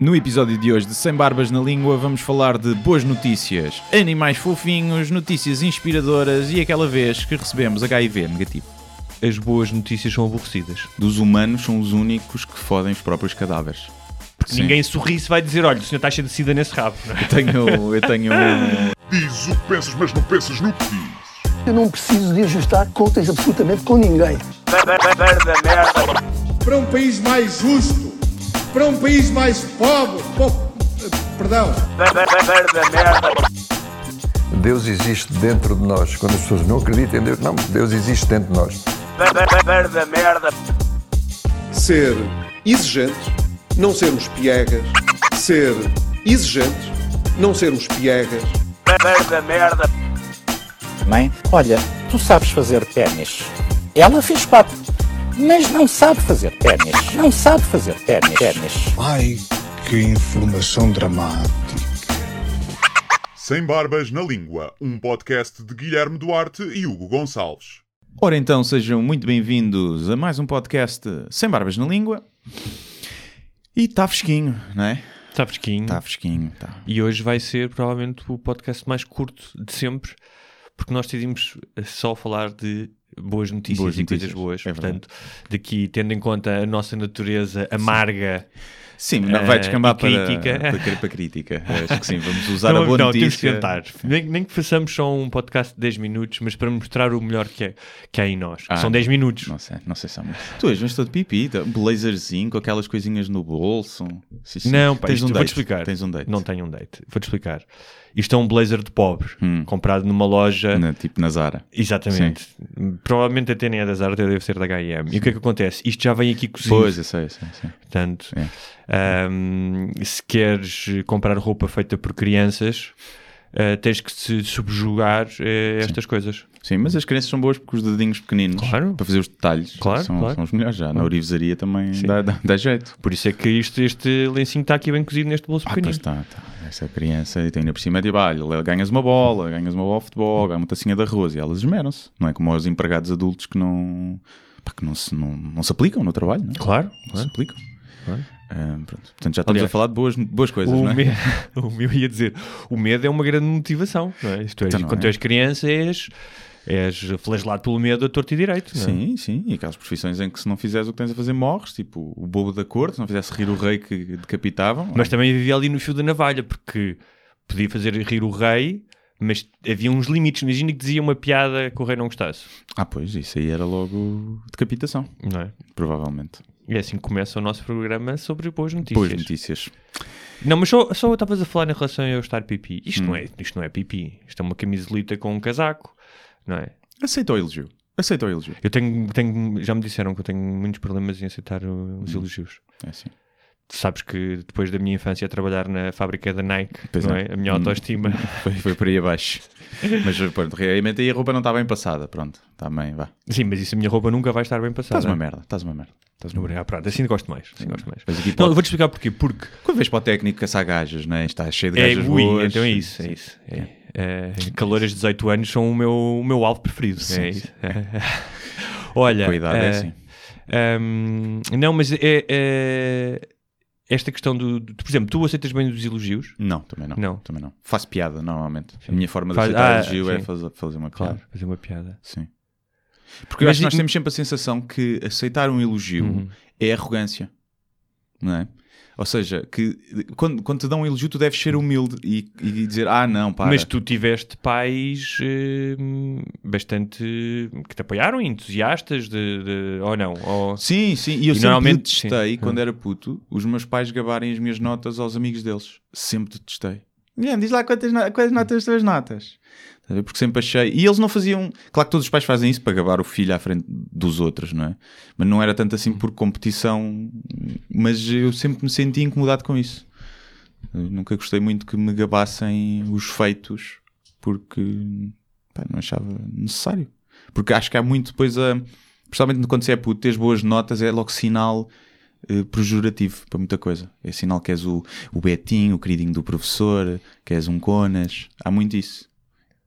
No episódio de hoje de Sem Barbas na Língua vamos falar de boas notícias, animais fofinhos, notícias inspiradoras e aquela vez que recebemos HIV negativo. As boas notícias são aborrecidas. Dos humanos são os únicos que fodem os próprios cadáveres. Porque Sim. ninguém sorri se vai dizer, olha, o senhor está cheio de sida nesse rabo. não é? Eu tenho, eu tenho Diz o que pensas, mas não pensas no que diz. Eu não preciso de ajustar contas absolutamente com ninguém. para um país mais justo, para um país mais pobre, po- perdão, Deus existe dentro de nós. Quando as pessoas não acreditam em Deus, não, Deus existe dentro de nós. ser exigente, não sermos piegas, ser exigente, não sermos piegas, Mãe, olha, tu sabes fazer ténis. Ela fez quatro, mas não sabe fazer ténis. Não sabe fazer ténis. ténis. ai que informação dramática. Sem Barbas na Língua, um podcast de Guilherme Duarte e Hugo Gonçalves. Ora então, sejam muito bem-vindos a mais um podcast Sem Barbas na Língua. E está fresquinho, não é? Está fresquinho. Está fresquinho, tá. E hoje vai ser provavelmente o podcast mais curto de sempre, porque nós decidimos só falar de boas notícias Boas e notícias, coisas boas. é. Portanto, daqui, tendo em conta a nossa natureza amarga. Sim, não, vai Eh, descambar e para, crítica. para, para crítica. Acho que sim, vamos usar não, a boa não, notícia. tentar. Nem, nem que façamos só um podcast de 10 minutos, mas para mostrar o melhor que, é, que há em nós. Ah, são 10 minutos. Não sei, não sei se há muito. Tu és vens todo pipi, tá? um blazerzinho com aquelas coisinhas no bolso. Sim, sim. Não, pá, Tens isto- um vou-te date. explicar. Tens um date. Não tenho um date. Vou-te explicar. Isto é um blazer de pobre, Hum. comprado numa loja. Na, tipo na Zara. Exatamente. Provavelmente até nem é da Zara, até deve ser da H&M. E o que é que acontece? Isto já vem aqui cozido. Pois, eu sei, eu sei. sei. Portanto, É. ahm, se queres comprar roupa feita por crianças, ah, tens que se subjugar a estas coisas. Sim, mas as crianças são boas porque os dedinhos pequeninos Claro. para fazer os detalhes Claro, são, claro. são os melhores já. Na orivesaria também Sim. dá, dá, dá jeito. Por isso é que isto, este lencinho está aqui bem cozido neste bolso Ah, pois pequenino. está, tá. Essa criança e tem ainda por cima, é tipo, olha, ganhas uma bola, ganhas uma bola de futebol, ganhas uma tacinha de arroz e elas esmeram-se. Não é como os empregados adultos que não, pá, que não, se, não, não se aplicam no trabalho, não é? Claro, Não se claro. aplicam. Claro. Ah, pronto. Portanto, já estamos Aliás, a falar de boas, boas coisas, O, não é? me... o meu ia dizer, o medo é uma grande motivação. Não é? Isto é, Então quando é. tu és criança, és, és flagelado pelo medo a torto e direito. não é? Sim, sim. E aquelas profissões em que se não fizeres o que tens a fazer, morres. Tipo, o bobo da corte, se não fizesse rir o rei que decapitavam. Mas também vivia ali no fio da navalha, porque podia fazer rir o rei, mas havia uns limites. Imagina que dizia uma piada que o rei não gostasse. Ah, pois, isso aí era logo decapitação, Não é? provavelmente. E é assim que começa o nosso programa sobre boas notícias. Boas notícias. Não, mas só, só estavas a falar em relação a eu estar pipi. Isto, Hum. não é, isto não é pipi. Isto é uma camisolita com um casaco, não é? Aceita o elogio. Aceita o elogio. Eu tenho, tenho, já me disseram que eu tenho muitos problemas em aceitar o- Hum. os elogios. É assim. Tu sabes que depois da minha infância a trabalhar na fábrica da Nike, Pois não é. é? A minha Hum. autoestima. Foi, foi por aí abaixo. Mas pronto, realmente aí a roupa não está bem passada. Pronto, bem, vá. Sim, mas isso a minha roupa nunca vai estar bem passada. Estás uma merda, estás uma merda. Estás uma merda. Ah, pronto, assim gosto mais. Assim gosto mais. Mas aqui Não, pode- eu vou-te explicar porquê. Porque Quando vês para o técnico caçar gajas, né? está cheio de é, gajas boas. então é isso, é isso. É, é, caloras de 18 anos são o meu, o meu alvo preferido. Sim, é sim. isso. Olha, Com a idade é eh, assim. Ahm, não, mas é, é- esta questão do, do- Por exemplo, tu aceitas bem os elogios? Não, também não. Não. Também não. Faço piada, normalmente. A minha forma de Faz- aceitar ah, elogio é sim. fazer, fazer uma Claro, piada. fazer uma piada. Sim. Porque eu Mas acho que nós temos sempre a sensação que aceitar um elogio Uhum. é arrogância. Não é? Ou seja, que quando, quando te dão um elogio, tu deves ser humilde e, e dizer: Ah, não, para. Mas tu tiveste pais hum, bastante que te apoiaram, entusiastas de, de- ou não? Ou... Sim, sim. E eu E sempre normalmente- detestei, sim. quando era puto, os meus pais gabarem as minhas notas aos amigos deles. Sempre detestei. Guilherme, diz lá quantas, no- quais notas as tuas notas. Porque sempre achei. E eles não faziam. Claro que todos os pais fazem isso para gabar o filho à frente dos outros, não é? Mas não era tanto assim por competição. Mas eu sempre me senti incomodado com isso. Eu nunca gostei muito que me gabassem os feitos porque pá, não achava necessário. Porque acho que há muito depois a. Principalmente quando você é puto, teres boas notas é logo sinal eh, pejorativo para muita coisa. É sinal que és o, o Betinho, o queridinho do professor, que és um Conas. Há muito isso.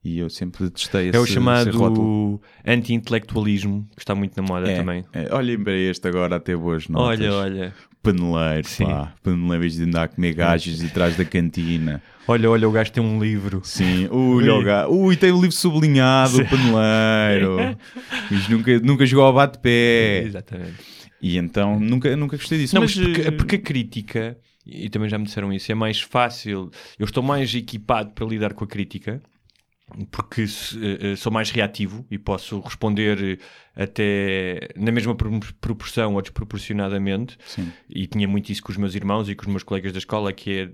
E eu sempre detestei esse É o chamado anti-intelectualismo, que está muito na moda É, também. é. Olhem para este agora a ter boas notas. Olha, olha. Paneleiro, pá. Paneleiro de andar a comer gajos atrás da cantina. Olha, olha, o gajo tem um livro. Sim, olha o gajo. Ui, tem o livro sublinhado, o paneleiro. Mas nunca, nunca jogou ao bate-pé. Exatamente. E então nunca, nunca gostei disso. Não, mas, mas porque, porque a crítica, e também já me disseram isso, é mais fácil. Eu estou mais equipado para lidar com a crítica. Porque eh, eh, sou mais reativo e posso responder eh, até na mesma pro- proporção ou desproporcionadamente. Sim. E tinha muito isso com os meus irmãos e com os meus colegas da escola, que é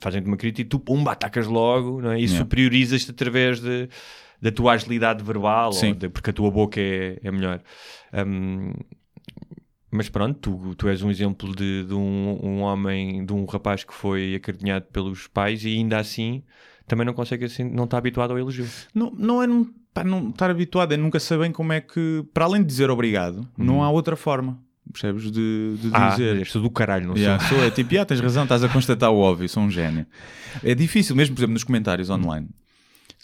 fazem-te uma crítica e tu, pumba, atacas logo, não é? E Yeah. superiorizas-te através de, da tua agilidade verbal, de- porque a tua boca é, é melhor. Hum, mas pronto, tu, tu és um exemplo de, de um, um homem, de um rapaz que foi acarinhado pelos pais e ainda assim também não consegue assim, não está habituado ao elogio. Não, não é não, pá, não estar habituado, é nunca saber como é que, para além de dizer obrigado, não há outra forma, percebes? De, de Uhum. Ah, dizer. és tu do caralho, não Yeah, sou. é tipo, yeah, tens razão, estás a constatar o óbvio, sou um gênio. É difícil, mesmo por exemplo nos comentários online.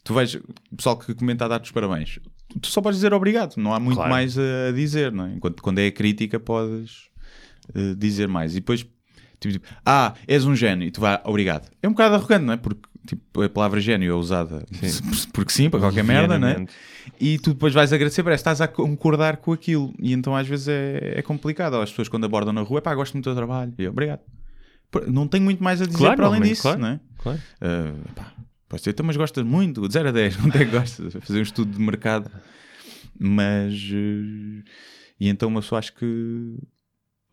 Tu vais, o pessoal que comenta a dar-te os parabéns, tu só podes dizer obrigado, não há muito Claro. mais a dizer, não é? Enquanto quando é a crítica podes eh, dizer mais. E depois, tipo, tipo, ah, és um gênio, e tu vai, obrigado. É um bocado arrogante, não é? Porque tipo, a palavra gênio é usada porque sim, para qualquer merda, não é? Levianamente. E tu depois vais agradecer, parece que estás a concordar com aquilo. E então às vezes é, é complicado. As pessoas quando abordam na rua, pá, gosto muito do teu trabalho. E eu, obrigado. Não tenho muito mais a dizer Claro, para além disso, claro. não é? Claro. Ah, pá, dizer, "Então, mas gostas muito, de 0 a 10, onde é que gostas? Fazer um estudo de mercado. Mas. eh, e então uma pessoa acho que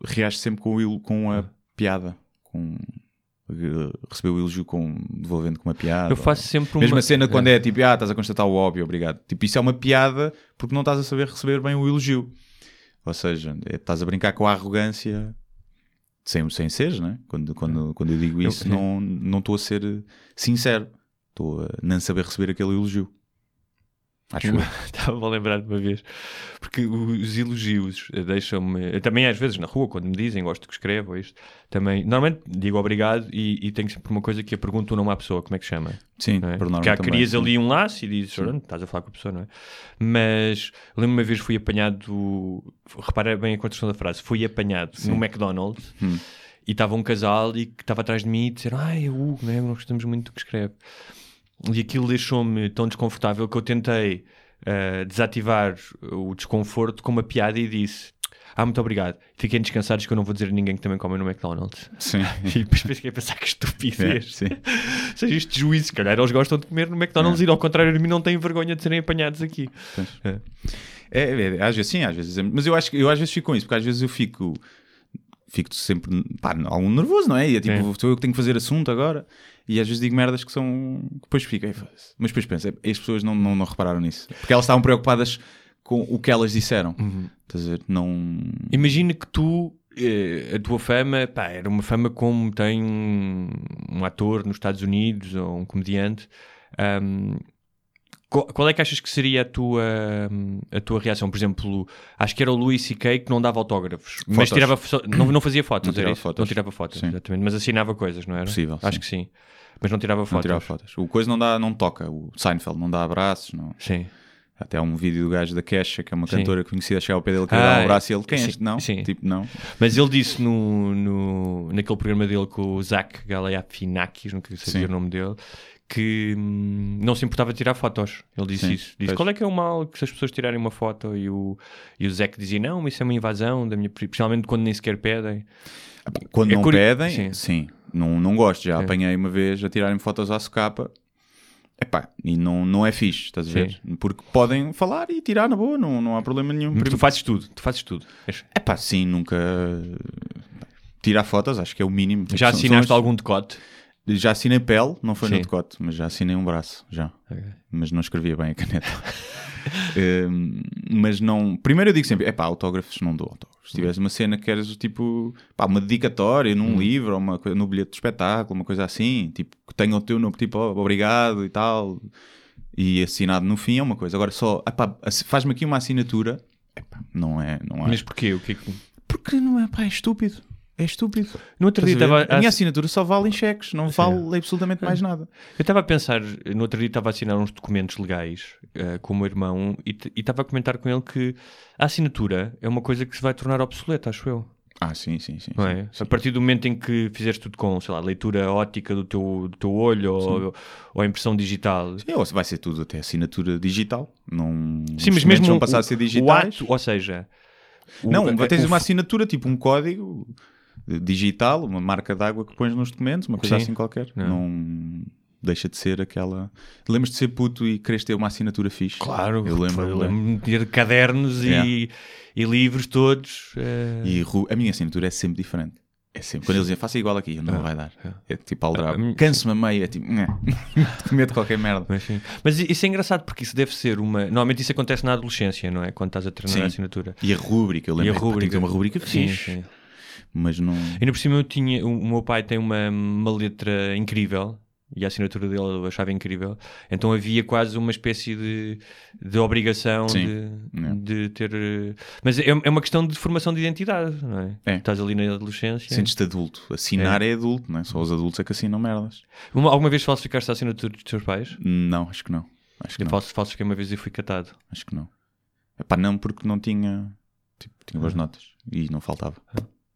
reage sempre com, o com a piada. Com, recebeu o elogio com, devolvendo com uma piada. Eu faço sempre uma... Mesma cena quando é tipo, ah, estás a constatar o óbvio, obrigado. Tipo, isso é uma piada porque não estás a saber receber bem o elogio. Ou seja, é- estás a brincar com a arrogância sem, sem seres, né? Quando, quando, quando eu digo Eu- isso, não não estou a ser eh, sincero. Estou a não saber receber aquele elogio. Acho eu. Estava a lembrar de uma vez. Porque os elogios eh, deixam-me. eu Também às vezes na rua, quando me dizem gosto que escrevo, isto, também. Normalmente digo obrigado e, e tenho sempre uma coisa que eu pergunto o nome à pessoa, como é que chama? Sim, não é? por norma Porque crias sim. ali um laço e dizes, "Ora, estás a falar com a pessoa, não é? Mas lembro-me uma vez fui apanhado. Repara bem a construção da frase, fui apanhado no McDonald's. Hum. E estava um casal e que estava atrás de mim e disseram: Ai, é o Hugo, né? nós gostamos muito do que escreve. E aquilo deixou-me tão desconfortável que eu tentei eh, desativar o desconforto com uma piada e disse: Ah, muito obrigado. Fiquem descansados que eu não vou dizer a ninguém que também come no McDonald's. Sim. E depois fiquei a pensar que É, estupidez. sim. Seja isto juízo, se calhar eles gostam de comer no McDonald's e ao contrário de mim não têm vergonha de serem apanhados aqui. É. É, é, às vezes sim, às vezes. é- Mas eu acho que eu às vezes fico com isso, porque às vezes eu fico. Fico sempre pá, algum nervoso, não é? E é tipo, Sim. sou eu que tenho que fazer assunto agora. E às vezes digo merdas que são. que Depois fico. Mas depois penso, é, as pessoas não, não, não repararam nisso. Porque elas estavam preocupadas com o que elas disseram. Uhum. Estás a ver? Não. Imagina que tu, eh, a tua fama, pá, era uma fama como tem um, um ator nos Estados Unidos ou um comediante. Ahm, qual, é que achas que seria a tua, hum, a tua reação? Por exemplo, acho que era o Louis C.K. que não dava autógrafos, mas Fotos. tirava, fo- não, não fazia fotos, Não tirava fotos. Não tirava fotos, exatamente, mas assinava coisas, não era? Possível, Acho sim. que sim, mas não tirava Não fotos. tirar fotos. O coisa não dá, não toca. O Seinfeld não dá abraços. Não. Sim. Até há um vídeo do gajo da Kesha, que é uma Sim. cantora conhecida, chegar ao pé dele, querer Ah, dar um abraço e ele, quem é este? Não? sim. Tipo, não. Mas ele disse no, no, naquele programa dele com o Zach Galifianakis, nunca sabia Sim. o nome dele, que hum, não se importava de tirar fotos. Ele disse Sim, isso. Disse, pois. qual é que é o mal que se as pessoas tirarem uma foto? E o, e o Zach dizia, não, isso é uma invasão, da minha, pri- principalmente quando nem sequer pedem. Quando É não curi- pedem, Sim. sim. Não, não gosto. Já Sim. apanhei uma vez a tirarem fotos à socapa. Epá, e não, não é fixe, estás a ver? Porque podem falar e tirar na boa, não, não há problema nenhum. Mas tu fazes tudo, tu fazes tudo. Epá, sim, nunca... Tirar fotos, acho que é o mínimo. Já assinaste algum decote? Já assinei pele, não foi Sim. no decote, mas já assinei um braço, já. Mas não escrevia bem a caneta. Hum, mas não... Primeiro eu digo sempre, epá, autógrafos não dou autógrafos. Se tivesse uma cena que queres, tipo, pá, uma dedicatória num livro, ou uma coisa, no bilhete de espetáculo, uma coisa assim, tipo, que tenha o teu nome, tipo, ó, obrigado e tal, e assinado no fim é uma coisa. Agora só, epá, faz-me aqui uma assinatura, epá, não é, não é. Mas porquê? O que é que... Porque não é, pá, é estúpido. É estúpido. No outro dia a a minha assinatura só vale em cheques, não vale absolutamente mais nada. Eu estava a pensar, no outro dia estava a assinar uns documentos legais eh, com o meu irmão e estava a comentar com ele que a assinatura é uma coisa que se vai tornar obsoleta, acho eu. Ah, sim, sim, sim. Não é? sim. A partir do momento em que fizeste tudo com, sei lá, leitura ótica do teu, do teu olho ou, ou impressão digital. Sim, ou vai ser tudo até assinatura digital. Não, Sim, mas mesmo vão o- passar a ser o digitais. ato, ou seja, o- Não, a- tens o uma assinatura, tipo um código digital, uma marca d'água que pões nos documentos, uma coisa Sim. assim qualquer. Não. Não deixa de ser aquela. Lembras de ser puto e queres ter uma assinatura fixe? Claro, eu lembro. eu lembro-me de ter cadernos Yeah. e, e livros todos. eh, E a minha assinatura é sempre diferente. É sempre. Quando eles dizem faça igual aqui, não vai dar. É tipo A aldrabo. Canso-me a meio, é tipo, medo de qualquer merda. Mas, sim. Mas isso é engraçado porque isso deve ser uma. Normalmente isso acontece na adolescência, não é? Quando estás a treinar Sim. a assinatura. E a rúbrica, eu E lembro. a "Epá, Tem que ter uma rúbrica Sim, fixe. sim. Mas não. Ainda por cima eu tinha. O, meu pai tem uma, uma letra incrível. E a assinatura dele eu achava incrível. Então havia quase uma espécie de, de obrigação Sim. de, É. de ter. Mas é, é uma questão de formação de identidade, não é? É. Estás ali na adolescência. Sentes-te adulto. Assinar é. adulto, não é? Só os adultos é que assinam merdas. Uma- alguma vez falsificaste a assinatura dos teus pais? Não, acho que não. Acho que Eu não. uma vez e fui catado. Acho que não. Epá, não, porque não tinha. Tipo, tinha Ah. boas notas e não faltava.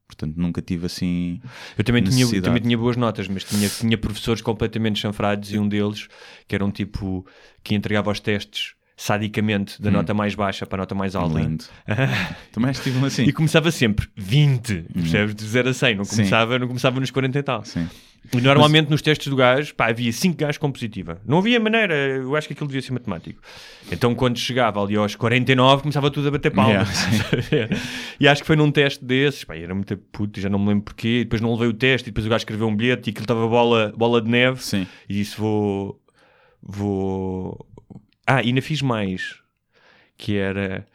Portanto, nunca tive assim. Eu também tinha, também tinha boas notas, mas tinha, tinha professores completamente chanfrados e um deles que era um tipo que entregava os testes sadicamente da nota mais baixa para a nota mais alta. Hum. Lindo. Também estive um assim. E começava sempre 20, percebes? De 0 a 100, não Hum. Sim. começava, não começava nos 40 e tal. Sim. E normalmente nos testes do gajo, pá, havia 5 gajos com positiva. Não havia maneira, eu acho que aquilo devia ser matemático. Então quando chegava ali aos 49, começava tudo a bater palmas. e acho que foi num teste desses, pá, era muito puto, já não me lembro porquê. E depois não levei o teste, e depois o gajo escreveu um bilhete e aquilo estava bola, bola de neve. Sim. E disse: Vou. Vou. Ah, e ainda fiz mais. Que era.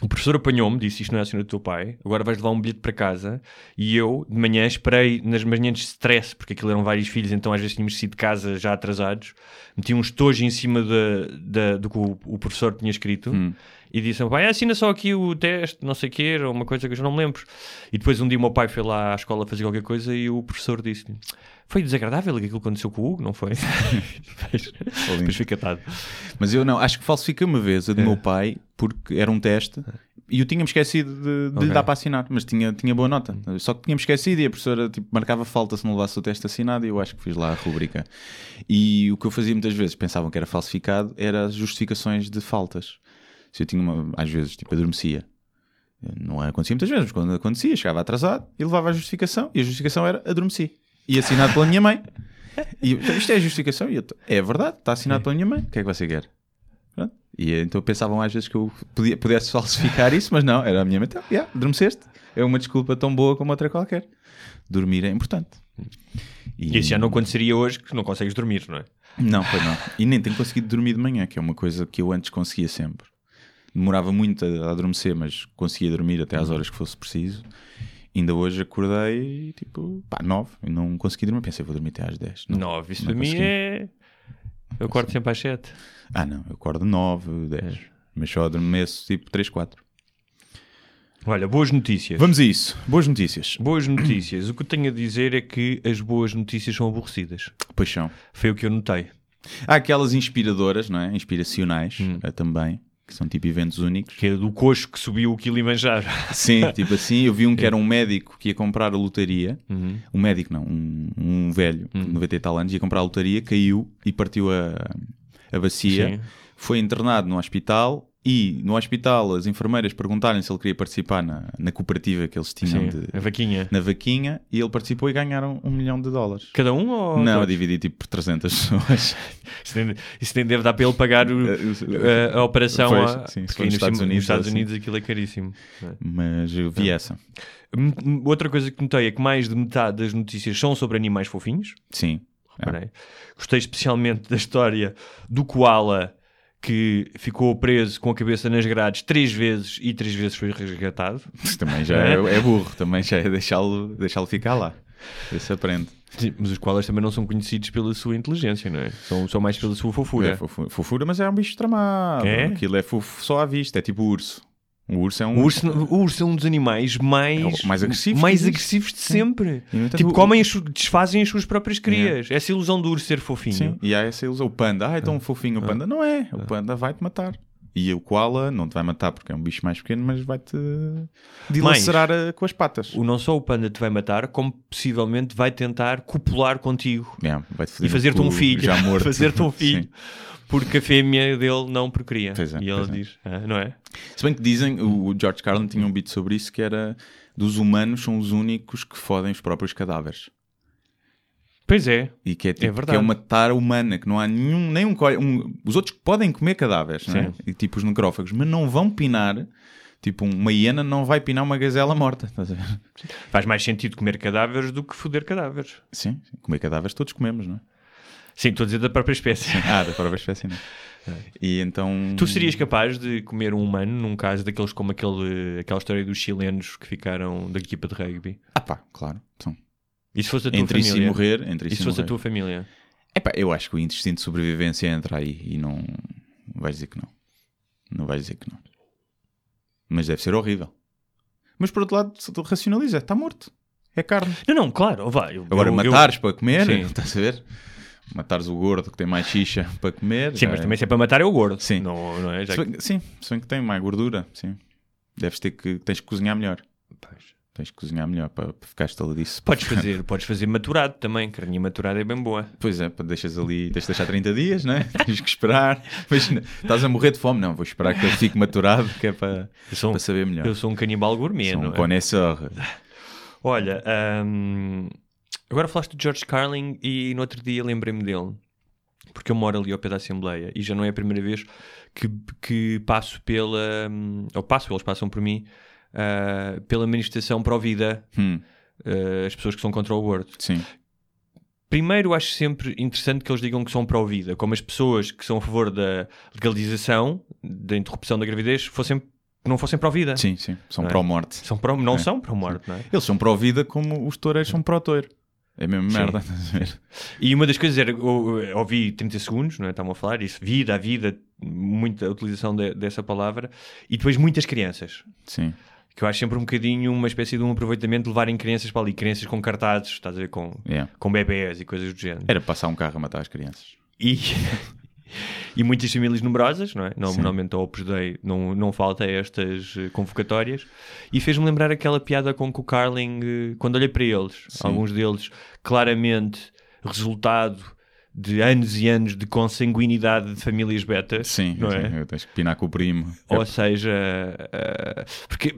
O professor apanhou-me, disse isto não é a assinatura do teu pai, agora vais levar um bilhete para casa. E eu, de manhã, esperei nas manhãs de stress, porque aquilo eram vários filhos, então às vezes tínhamos sido de casa já atrasados. Meti um estojo em cima do que o, o professor tinha escrito e disse ao meu pai: assina só aqui o teste, não sei o que, ou uma coisa que eu já não me lembro. E depois um dia o meu pai foi lá à escola fazer qualquer coisa e o professor disse-lhe: Foi desagradável aquilo que aconteceu com o Hugo, não foi? depois, fui catado. Mas eu não, acho que falsifiquei uma vez a do É. meu pai, porque era um teste e eu tinha-me esquecido de, de Ok. lhe dar para assinar, mas tinha, tinha boa nota. Só que tinha-me esquecido e a professora tipo, marcava falta se não levasse o teste assinado e eu acho que fiz lá a rubrica. E o que eu fazia muitas vezes, pensavam que era falsificado, era as justificações de faltas. Se eu tinha uma, às vezes, tipo, adormecia. Não acontecia muitas vezes, mas quando acontecia, chegava atrasado e levava a justificação e a justificação era adormeci. E assinado pela minha mãe. E eu, isto é a justificação? E eu, é verdade, está assinado pela minha mãe. O que é que você quer? Pronto. E então pensavam às vezes que eu podia, pudesse falsificar isso, mas não, era a minha mãe. Então, yeah, adormeceste. É uma desculpa tão boa como outra qualquer. Dormir é importante. E isso já não aconteceria hoje, que não consegues dormir, não é? Não, foi não. E nem tenho conseguido dormir de manhã, que é uma coisa que eu antes conseguia sempre. Demorava muito a adormecer, mas conseguia dormir até às horas que fosse preciso. Ainda hoje acordei, tipo, pá, nove, e não consegui dormir. Pensei, vou dormir até às dez. Não, Nove, isso não para mim é. Eu acordo sempre às sete. Ah, não, eu acordo nove, dez. Mas só adormeço tipo três, quatro. Olha, boas notícias. Vamos a isso. Boas notícias. Boas notícias. O que eu tenho a dizer é que as boas notícias são aborrecidas. Paixão. Foi o que eu notei. Há aquelas inspiradoras, não é? Inspiracionais eh, também, que são tipo eventos únicos. Que é do coxo que subiu o Kilimanjaro. Sim, tipo assim, eu vi um que era um médico que ia comprar a lotaria. Uhum. Um médico, não, um, um velho, de 90 e tal anos, ia comprar a lotaria, caiu e partiu a, a bacia. Sim. Foi internado no hospital e no hospital as enfermeiras perguntaram se ele queria participar na, na cooperativa que eles tinham Sim, de- vaquinha. na vaquinha e ele participou e ganharam um milhão de dólares. Cada um ou. não, a todos? dividir tipo por 300 pessoas. Isso nem, isso nem deve dar para ele pagar o- a, a operação Pois, a, sim, se porque nos Estados Unidos, nos Estados assim. Unidos aquilo é caríssimo. é? Mas eu vi essa. Hum, hum, Outra coisa que notei é que mais de metade das notícias são sobre animais fofinhos. Sim. Reparei. Gostei especialmente da história do koala que ficou preso com a cabeça nas grades três vezes e três vezes foi resgatado. Também já é, é burro, também já é deixá-lo deixá ficar lá. Esse aprende. Sim, mas os koalas também não são conhecidos pela sua inteligência, não é? São, são mais pela sua fofura. É fofu- fofura, mas é um bicho tramado. É? Aquilo é fofo só à vista, é tipo urso. O urso é um. O urso, o urso é um dos animais mais, É mais agressivos mais agressivos de sempre. Entanto, Tipo, comem, as desfazem as suas próprias crias. Essa ilusão do urso ser fofinho. Sim, e há essa ilusão. O panda, ah, é tão fofinho o panda. Não é, o panda vai-te matar. E o koala não te vai matar porque é um bicho mais pequeno, mas vai-te dilacerar a- com as patas. O, não só o panda te vai matar, como possivelmente vai tentar copular contigo Yeah, vai-te e fazer-te um filho. Já morto. fazer-te um filho. Porque a fêmea dele não procria. Pois é, e ele é. diz, "Ah, não é? Se bem que dizem, o George Carlin tinha um beat sobre isso que era dos humanos são os únicos que fodem os próprios cadáveres. Pois é. E que é, tipo, verdade. que é uma tara humana, que não há nenhum, nem um, Os outros podem comer cadáveres, é? E tipo os necrófagos, mas não vão pinar. Tipo, uma hiena não vai pinar uma gazela morta. Estás a ver? Faz mais sentido comer cadáveres do que foder cadáveres. Sim, sim, comer cadáveres todos comemos, não é? Sim, estou a dizer da própria espécie. Ah, da própria espécie, não. E então. Tu serias capaz de comer um humano num caso daqueles como aquele, aquela história dos chilenos que ficaram da equipa de rugby? Ah, pá, claro. Então, E se fosse a tua entre família? e morrer, entre E se fosse a morrer. tua família? Epá, eu acho que o instinto de sobrevivência entra aí e não. Vais dizer que não. Não vais dizer que não. Mas deve ser horrível. Mas por outro lado, racionaliza, está morto. É carne. Não, não, claro, vai. eu- Agora, eu- matares para comer, Sim. estás a ver? Matares o gordo que tem mais xixa para comer. Sim, mas é- também se é para matar é o gordo. Sim. Não, não é? Já Se que- bem- Sim, se bem que tem mais gordura, sim. Deves ter que. Tens que cozinhar melhor. Pois. Tens que cozinhar melhor para, para ficar estaladiço. Podes fazer, podes fazer maturado também. Carninha maturada é bem boa. Pois é, deixas ali, tens de deixar 30 dias, né? Tens que esperar. Imagina, estás a morrer de fome. Não, vou esperar que ele fique maturado, que é para, Eu um- para saber melhor. eu sou um canibal gourmet, Sou não um é? connoisseur. Olha, hum, agora falaste de George Carlin e no outro dia lembrei-me dele. Porque eu moro ali ao pé da Assembleia e já não é a primeira vez que, que passo pela. hum, Ou passo, eles passam por mim, ah, pela manifestação pró-vida, Hum, ah, as pessoas que são contra o aborto. sim, Primeiro, acho sempre interessante que eles digam que são pró-vida, como as pessoas que são a favor da legalização, da interrupção da gravidez, fossem, que não fossem pró-vida. sim, sim. São Não é? pró-morte. São pró, não É. são pró-morte, não é? Eles são pró-vida como os toureiros são pró-touro. É Sim. merda. E uma das coisas era, eu ouvi 30 segundos, não é? Estavam a falar isso, vida, a vida, muita utilização de- dessa palavra, e depois muitas crianças. Sim. Que eu acho sempre um bocadinho uma espécie de um aproveitamento de levarem crianças para ali, crianças com cartazes, estás a ver, com, Yeah. com bebés e coisas do género. Era passar um carro a matar as crianças. E, e muitas famílias numerosas, não é? Normalmente ao Opus Dei não, não falta estas eh, convocatórias. E fez-me lembrar aquela piada com que o Carling, eh, quando olhei para eles, alguns deles claramente resultado de anos e anos de consanguinidade de famílias betas, Sim, não sim, é? eu tens que pinar com o primo. Ou seja, eh, porque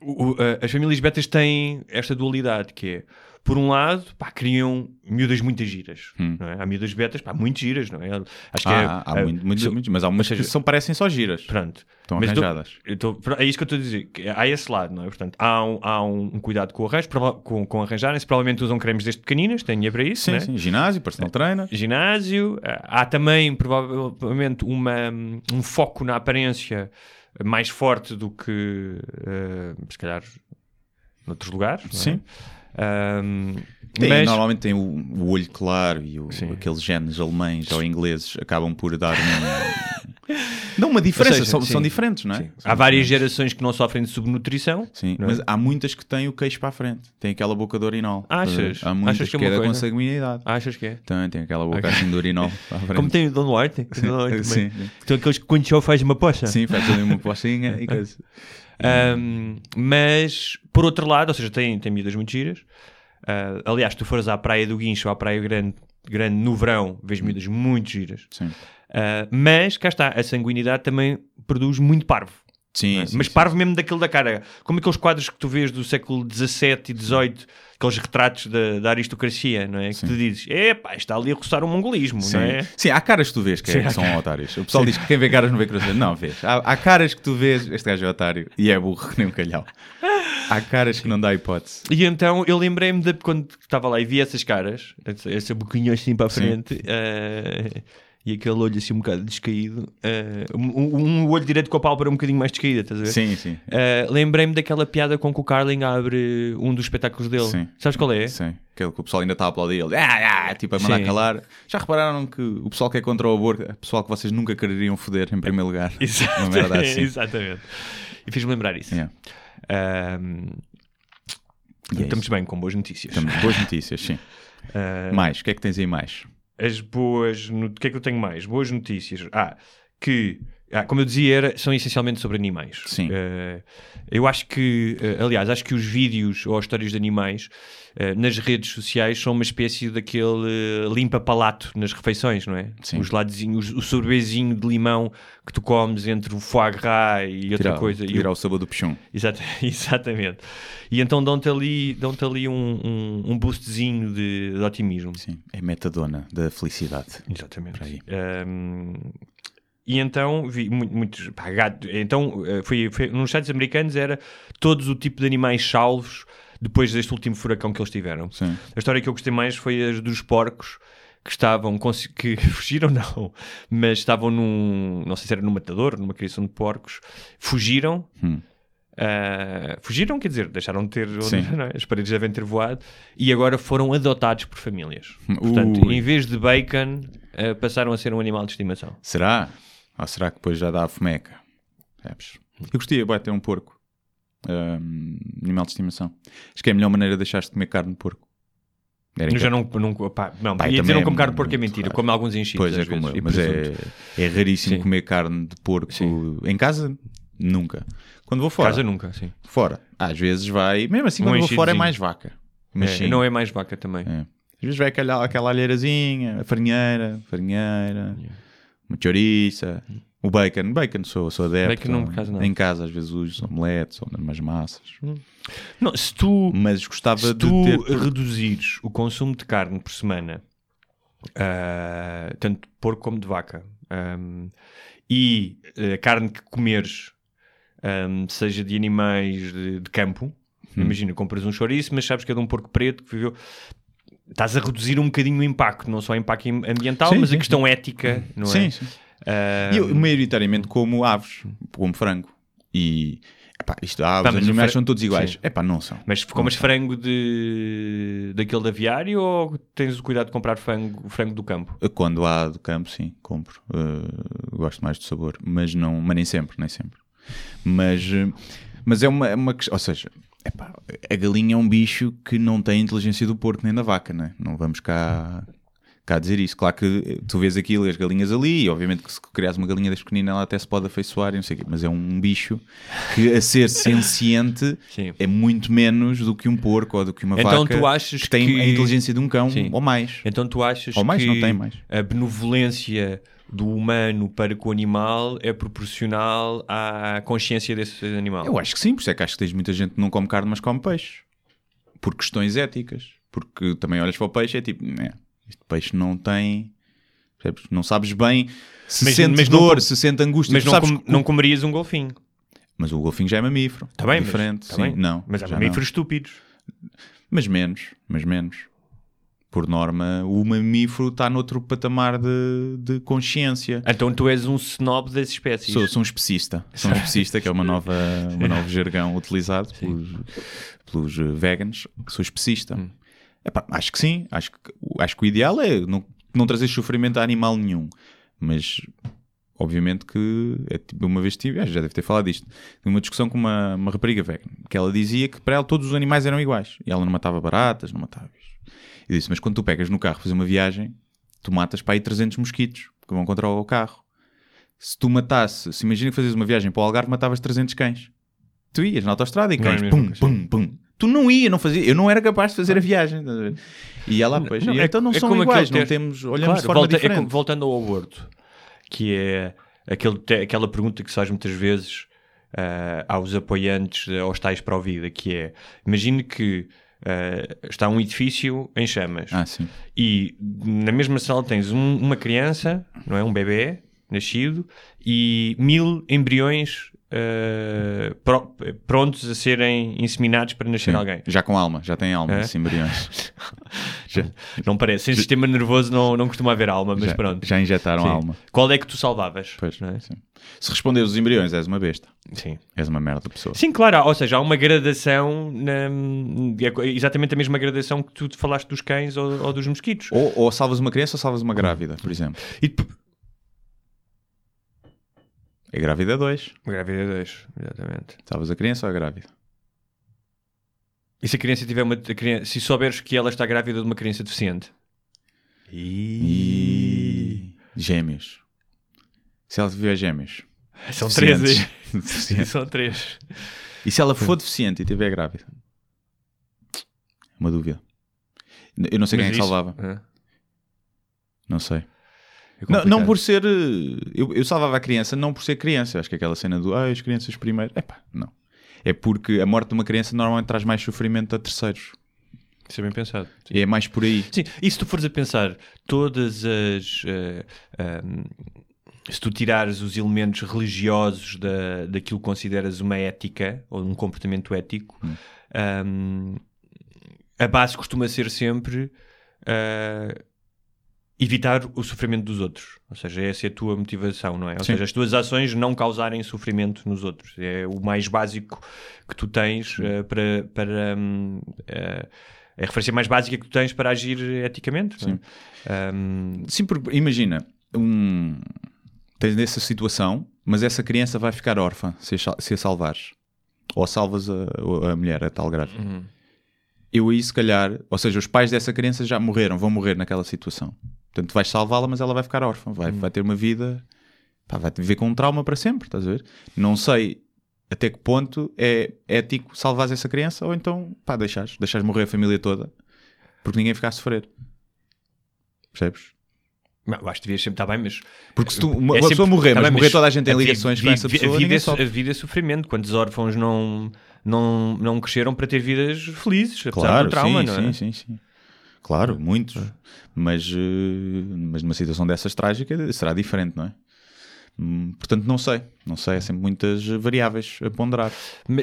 o- o- as famílias betas têm esta dualidade que é, por um lado, pá, criam miúdas muito giras, Hum. não é? Há miúdas betas, pá, muito giras, não é? Acho que Ah, é, há é- muito, muito, muito- mas há umas ou seja, que são, parecem só giras. Pronto. Estão Mas arranjadas. eu tô- é isso que eu estou a dizer. Há esse lado, não é? Portanto, há um, há um, cuidado com o arranjo, com, com arranjarem-se. Provavelmente usam cremes desde pequeninas, têm dinheiro para isso, Sim, né? sim. Ginásio, personal trainer. ginásio. Há também, provavelmente, uma, um foco na aparência mais forte do que, eh, se calhar, noutros lugares. não é? Sim. Ahm, Tem, mas, Normalmente tem o, o olho claro e o- aqueles genes alemães ou ingleses acabam por dar dão uma diferença, seja, são, são diferentes, não é? sim. Há várias gerações que não sofrem de subnutrição. Sim, não é? mas há muitas que têm o queixo para a frente, tem aquela boca de urinol. Achas? Há muitas Achas que que, é é da consanguinidade. Achas que é? Tem, tem aquela boca assim de urinol para a frente. Como tem o Don Duarte. Sim, também. sim. Então aqueles que quando show faz uma poça. Sim, faz ali uma pocinha e coisa. Um, mas, por outro lado, ou seja, tem, tem miúdas muito giras. Uh, aliás, se tu fores à Praia do Guincho, à Praia Grande, grande no verão, vês miúdas muito giras. Sim, Uh, mas, cá está, a sanguinidade também produz muito parvo. sim, é? sim, mas sim. parvo mesmo daquele da cara. Como aqueles quadros que tu vês do século XVII e XVIII, aqueles retratos da, da aristocracia, não é? Que Sim. tu dizes, epá, está ali a roçar o mongolismo, Sim. não é? Sim, há caras que tu vês que, Sim, é- que são caras. otários. O pessoal diz que quem vê caras não vê coração. Não, vês. Há, há caras que tu vês, este gajo é otário e é burro que nem um calhau. Há caras que não dá hipótese. E então eu lembrei-me de quando estava lá e vi essas caras, essa, boquinha assim para a Sim. frente, eh, e aquele olho assim um bocado descaído, eh, um, um olho direito com a pálpebra um bocadinho mais descaída, estás a ver? Sim, sim. Eh, lembrei-me daquela piada com que o Carling abre um dos espetáculos dele. Sim. Sabes qual é? Sim. Aquele que o pessoal ainda está a aplaudir. Ele, ah, ah, tipo, a mandar Sim. calar. Já repararam que o pessoal que é contra o aborto é pessoal que vocês nunca quereriam foder em primeiro lugar? Merda assim. Exatamente. E fiz-me lembrar isso. Yeah. Ahm, E é estamos isso. bem com boas notícias. Estamos boas notícias, sim. Ah, Mais, o que é que tens aí mais? As boas. no- O que é que eu tenho mais? Boas notícias. Ah, que ah, como eu dizia, era- são essencialmente sobre animais. Sim. Eh, eu acho que, eh, aliás, acho que os vídeos ou as histórias de animais nas redes sociais são uma espécie daquele eh, limpa-palato nas refeições, não é? Sim. Os ladozinhos, o sorbezinho de limão que tu comes entre o foie gras e outra Tirar, coisa. E tirar o- o sabor do. Exata- exatamente. E então dão-te ali, dão ali um, um, um boostzinho de, de otimismo. Sim, é metadona da felicidade. Exatamente. Um, e então vi mu- muitos. pá, gato- então, eh, foi, foi- nos Estados Americanos era todos o tipo de animais salvos depois deste último furacão que eles tiveram. Sim. A história que eu gostei mais foi as dos porcos que estavam, que fugiram não, mas estavam num, não sei se era num matador, numa criação de porcos, fugiram, Hum. ah, fugiram, quer dizer, deixaram de ter, não é? as paredes devem ter voado, e agora foram adotados por famílias. Portanto, Ui. em vez de bacon, ah, passaram a ser um animal de estimação. Será? Ou será que depois já dá a fomeca? Percebes? Eu gostaria de ter um porco. Ahm, animal de estimação. Acho que é a melhor maneira de deixares de comer carne de porco. Era Eu já não, não, pá, não, Pá, ia dizer não é como carne de porco é mentira, raro. como alguns enchidos Pois é, às vezes, como eu, mas é, é raríssimo Sim. comer carne de porco Sim. em casa. Nunca. Quando vou fora, Casa nunca, sim. fora. Às vezes vai, mesmo assim, Um quando vou fora é mais vaca. Mas É, não é mais vaca também. é. Às vezes vai aquela, aquela alheirazinha, a farinheira, farinheira, uma chouriça, o bacon. Bacon sou, sou adepto. Bacon não, por acaso, não. Em casa às vezes uso omeletes ou umas massas. Não, se tu, Mas gostava se de tu ter... reduzires o consumo de carne por semana, ah, tanto de porco como de vaca, ahm, e a carne que comeres, ahm, seja de animais de, de campo, Hum. imagina, compras um chouriço, mas sabes que é de um porco preto que viveu. Estás a reduzir um bocadinho o impacto, não só o impacto am- ambiental, Sim, mas sim, a questão ética, não Sim, é? sim. E eu, maioritariamente, como aves, como frango. E, epá, isto, aves, os animais fra- são todos iguais. Sim. Epá, não são. Mas comes frango de... daquele de aviário ou tens o cuidado de comprar frango, frango do campo? Quando há do campo, sim, compro. Uh, gosto mais do sabor. Mas, não, mas nem sempre, nem sempre. Mas, uh, mas é uma, é uma questão... Ou seja, epá, a galinha é um bicho que não tem a inteligência do porco nem da vaca, né? Não vamos cá... Cá dizer isso, claro que tu vês aquilo e as galinhas ali, e obviamente que se criares uma galinha desde pequenina ela até se pode afeiçoar e não sei o quê, mas é um bicho que a ser senciente Sim. é muito menos do que um porco ou do que uma Então vaca tu achas que tem que- a inteligência de um cão Sim. ou mais. Então tu achas Ou mais, que não tem mais. a benevolência do humano para com o animal é proporcional à consciência desse animal? Eu acho que sim, por isso é que acho que tens muita gente que não come carne, mas come peixe. Por questões éticas. Porque também olhas para o peixe e é tipo, né, este peixe não tem. Não sabes bem se Mas- sente mas não dor, com- se sente angústia. Mas não, sabes com- não comerias um golfinho. Mas o golfinho já é mamífero. Está bem, Diferente, mas, tá sim. bem. Não. Mas há mamíferos estúpidos. não. Mas menos, mas menos. Por norma, o mamífero está noutro patamar de, de consciência. Então tu és um snob das espécies. Sou, sou um especista. Sou um especista, que é uma nova, uma novo jargão utilizado pelos, pelos vegans. Sou especista. Hum. Epá, acho que sim. Acho que, acho que o ideal é não, não trazer sofrimento a animal nenhum. Mas, obviamente que é tipo, uma vez tive, já deve ter falado disto, tive uma discussão com uma, uma rapariga vegan, que ela dizia que para ela todos os animais eram iguais. E ela não matava baratas, não matava. Eu disse, mas quando tu pegas no carro fazer uma viagem, tu matas para aí 300 mosquitos que vão contra o carro se tu matasse, se imagina que fazias uma viagem para o Algarve, matavas 300 cães. Tu ias na autostrada e é cães, mesmo pum, assim. pum, pum. Tu não ia, não fazia. Eu não era capaz de fazer a viagem. E ela, pois, Não, e é- então não é são iguais, não ter- temos, olhamos Claro, de forma volta- é diferente. como- voltando ao aborto, que é aquele, aquela pergunta que se faz muitas vezes ah, aos apoiantes aos tais para a vida, que é, imagine que ah, está um edifício em chamas Ah, e na mesma sala tens um- uma criança, não é? Um bebê nascido e mil embriões ah, pro- prontos a serem inseminados para nascer Sim. alguém. Já com alma, já tem alma, É? assim, embriões. já, Não parece. Sem sistema nervoso não, não costuma haver alma, mas já, pronto. já injetaram alma. Qual é que tu salvavas? Pois, é? Se responderes os embriões, és uma besta. Sim. És uma merda de pessoa. Sim, claro, ou seja, há uma gradação, na, é exatamente a mesma gradação que tu falaste dos cães ou, ou dos mosquitos. Ou, ou salvas uma criança ou salvas uma grávida, por exemplo. E A grávida é dois. Gravidez, exatamente. Salvas a criança ou a grávida? E se a criança tiver uma. criança- se souberes que ela está grávida de uma criança deficiente? E... Gêmeos. Se ela tiver gêmeos. São três. São três. E se ela for deficiente e estiver grávida? Uma dúvida. Eu não sei quem é Mas que salvava. É. Não sei. É Não, não por ser. eh, Eu, eu salvava a criança não por ser criança. Acho que aquela cena do ah, as crianças primeiro. Epá, não. É porque a morte de uma criança normalmente traz mais sofrimento a terceiros. Isso é bem pensado. E é mais por aí. Sim, e se tu fores a pensar, todas as. eh, ahm, se tu tirares os elementos religiosos da, daquilo que consideras uma ética ou um comportamento ético, ahm, a base costuma ser sempre ah, evitar o sofrimento dos outros. Ou seja, essa é a tua motivação, não é? Ou Sim. seja, as tuas ações não causarem sofrimento nos outros. É o mais básico que tu tens ah, para. para hum, ah, é a referência mais básica que tu tens para agir eticamente. é? Hum, Sim, porque imagina, um, tens essa situação, mas essa criança vai ficar órfã se a, se a salvares. Ou salvas a, a mulher, a tal grávida. Uhum. Eu aí, se calhar, ou seja, os pais dessa criança já morreram, vão morrer naquela situação. Portanto, vais salvá-la, mas ela vai ficar órfã, vai, Uhum. vai ter uma vida, pá, vai viver com um trauma para sempre, estás a ver? Não sei até que ponto é ético salvar essa criança ou então, pá, deixares, deixares morrer a família toda porque ninguém ficar a sofrer. Percebes? não, acho que devias sempre estar bem, mas. Porque se tu, uma, é uma sempre- pessoa morrer, tá mas bem, morrer toda a gente tem vi- ligações vi- com essa vi- pessoa, a vida, é, sofre. a vida é sofrimento. Quantos órfãos não, não, não cresceram para ter vidas felizes, apesar Claro, do trauma, sim, não é? sim, sim, sim. Claro, muitos. Mas, eh, mas numa situação dessas trágica será diferente, não é? Hum, Portanto, não sei. Não sei. Há sempre muitas variáveis a ponderar.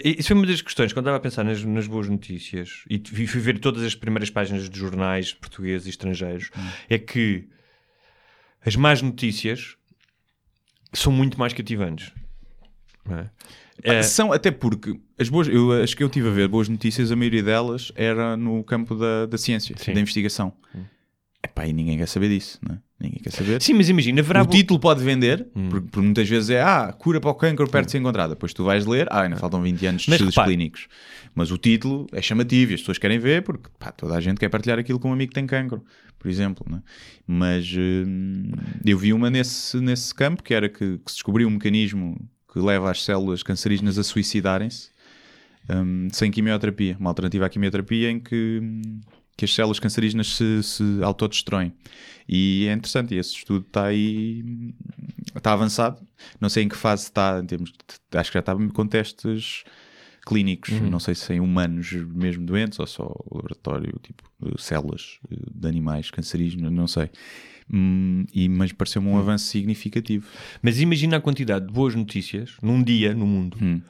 Isso foi uma das questões, quando estava a pensar nas, nas boas notícias e fui fui ver todas as primeiras páginas de jornais portugueses e estrangeiros, Hum. é que as más notícias são muito mais cativantes. É? É, São até porque as boas, eu, as que eu tive a ver, boas notícias, a maioria delas era no campo da, da ciência, Sim. da investigação. Epá, e ninguém quer saber disso, não é? Ninguém quer saber. Sim, mas imagina, haverá O título pode vender, Hum. porque, porque muitas vezes é ah, cura para o cancro perto de ser encontrada. Depois tu vais ler, ah, ainda faltam 20 anos de Mas estudos repare- clínicos. Mas o título é chamativo e as pessoas querem ver porque pá, toda a gente quer partilhar aquilo com um amigo que tem cancro, por exemplo. não é? Mas hum, eu vi uma nesse, nesse campo que era que, que se descobriu um mecanismo que leva as células cancerígenas a suicidarem-se hum, sem quimioterapia. Uma alternativa à quimioterapia em que, hum, que as células cancerígenas se, se autodestroem. E é interessante, esse estudo está aí, hum, está avançado. Não sei em que fase está, em termos de- acho que já está com testes clínicos. Não sei se em humanos mesmo doentes ou só laboratório, tipo células eh, de animais cancerígenos, não sei. Hum, e, mas pareceu-me um avanço significativo. Mas imagina a quantidade de boas notícias num dia no mundo Hum.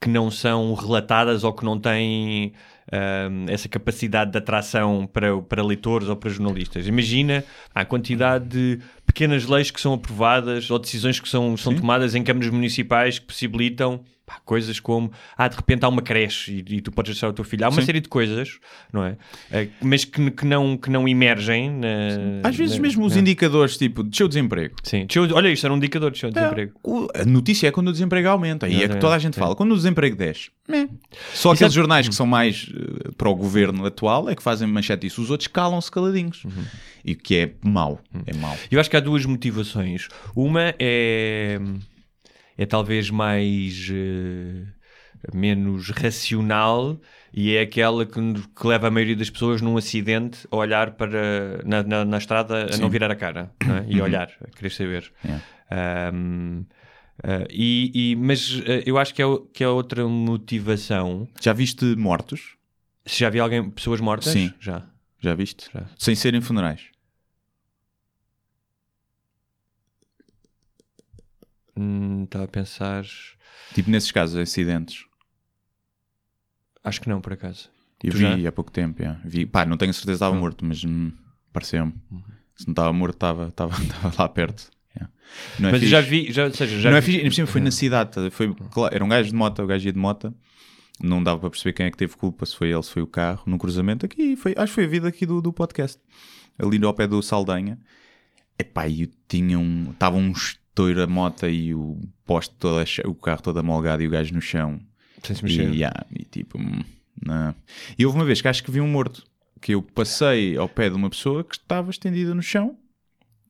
que não são relatadas ou que não têm ahm, essa capacidade de atração para, para leitores ou para jornalistas. Imagina a quantidade de pequenas leis que são aprovadas ou decisões que são, são tomadas em câmaras municipais que possibilitam pá, coisas como ah, de repente há uma creche e, e tu podes deixar o teu filho. Há uma Sim. série de coisas, não é? Eh, mas que, que, não, que não emergem. na- Às vezes na- mesmo os é. indicadores, tipo, desceu o desemprego. Sim. Olha, isto era um indicador de desemprego. O- A notícia é quando o desemprego aumenta. E é que toda a gente fala. Quando o desemprego desce. meh. Só E aqueles jornais que são mais eh, para o governo atual é que fazem manchete disso. Os outros calam-se caladinhos. Uhum. E que é mau. É mau. Eu acho que há duas motivações. Uma é, é talvez mais eh, menos racional e é aquela que, que leva a maioria das pessoas num acidente a olhar para na, na, na estrada a Sim. não virar a cara é? e a olhar, a querer saber. Yeah. Ahm, ah, e, e- mas eh, eu acho que é, que é outra motivação. Já viste mortos? Se já vi alguém, pessoas mortas? Sim. Já. Já viste? Já. Sem serem funerais. Hum, Estava a pensar. Tipo nesses casos, acidentes. Acho que não, por acaso. Eu Tu vi já? há pouco tempo. Vi. Pá, não tenho certeza que estava morto, mas hum, pareceu-me. Uhum. Se não estava morto, estava, estava, estava lá perto. Yeah. Não é Mas eu fixe. já vi, já, ou seja, já não é vi- fixe, por cima foi na cidade, tá? foi, claro, era um gajo de moto, o gajo ia de moto, não dava para perceber quem é que teve culpa, se foi ele, se foi o carro, num cruzamento aqui, foi, acho que foi a vida aqui do, do podcast, ali ao pé do Saldanha. Epá, e tinha um, estava estouro a moto e o poste todo, che- o carro todo amolgado e o gajo no chão. Sem se mexer. E, yeah, e tipo, hum, não. E houve uma vez que acho que vi um morto, que eu passei ao pé de uma pessoa que estava estendida no chão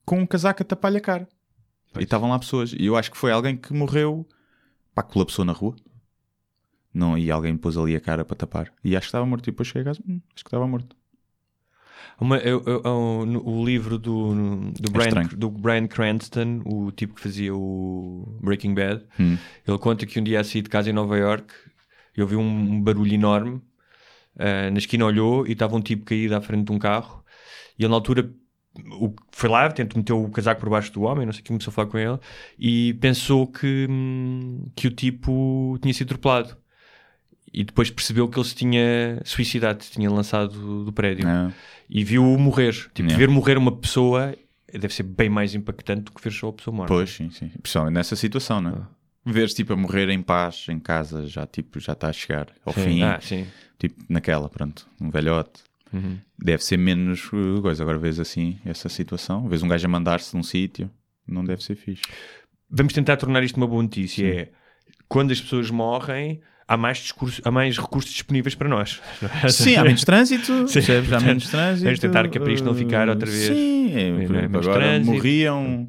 com um casaco a tapar-lhe a cara. E estavam lá pessoas. E eu acho que foi alguém que morreu, pá, colapsou na rua. Não, e alguém pôs ali a cara para tapar. E acho que estava morto. E depois cheguei a casa, hum, acho que estava morto. Uma- eu- eu- eu- no- o livro do, do, Brian, estranho. do Brian Cranston, o tipo que fazia o Breaking Bad, Hum. ele conta que um dia a sair de casa em Nova York e ouviu um, um barulho enorme. ah, na esquina olhou e estava um tipo caído à frente de um carro. E ele, na altura, o- foi lá, tentou meter o casaco por baixo do homem, não sei o que, começou a falar com ele e pensou que, hum, que o tipo tinha sido atropelado. E depois percebeu que ele se tinha suicidado, se tinha lançado do, prédio Ah, e viu-o morrer. Tipo, Yeah. ver morrer uma pessoa deve ser bem mais impactante do que ver só a pessoa morta. pois, sim, sim. Principalmente nessa situação, não é? Veres tipo a morrer em paz em casa, já tipo, já está a chegar ao Sim. fim. Ah, sim. Tipo, naquela, pronto, um velhote. Uhum. Deve ser menos uh, coisa. Agora vês assim, essa situação. Vês um gajo a mandar-se de um sítio. Não deve ser fixe. Vamos tentar tornar isto uma boa notícia. É quando as pessoas morrem, há mais, discurso, há mais recursos disponíveis para nós. Sim, há menos trânsito, Sim, percebes? Há menos trânsito. vamos tentar que é para isto não ficar outra vez. Sim, é, é? por exemplo, agora trânsito. morriam,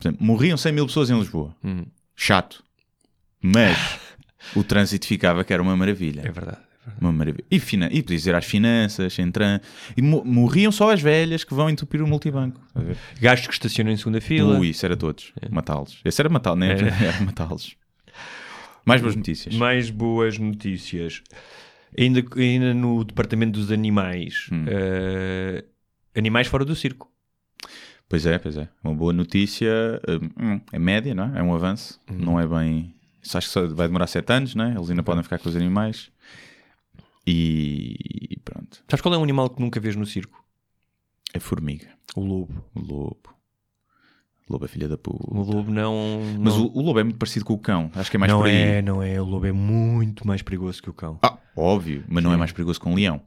exemplo, morriam 100 mil pessoas em Lisboa. Hum, Chato. Mas o trânsito ficava que era uma maravilha. é verdade. Uma maravilha. E, fina... e podia dizer às finanças, entram... e mo- morriam só as velhas que vão entupir o multibanco. Gastos que estacionam em segunda fila. Ui, isso era todos. Matá-los. Esse era matá-los, né? Era. Era matá-los. Mais boas notícias. Mais boas notícias. Ainda, ainda no departamento dos animais. Hum. eh, animais fora do circo. Pois é, pois é. Uma boa notícia. hum, é média, não é? É um avanço. Uhum. Não é bem. Isso acho que só vai demorar sete anos, não é? Eles ainda podem ficar com os animais. E pronto. Sabes qual é um animal que nunca vês no circo? É formiga. O lobo. O lobo. O lobo é filha da puta. O lobo não. Mas não, o, o lobo é muito parecido com o cão. Acho que é mais não por aí. é, não é. O lobo é muito mais perigoso que o cão. Ah, óbvio, mas não é mais perigoso que um leão.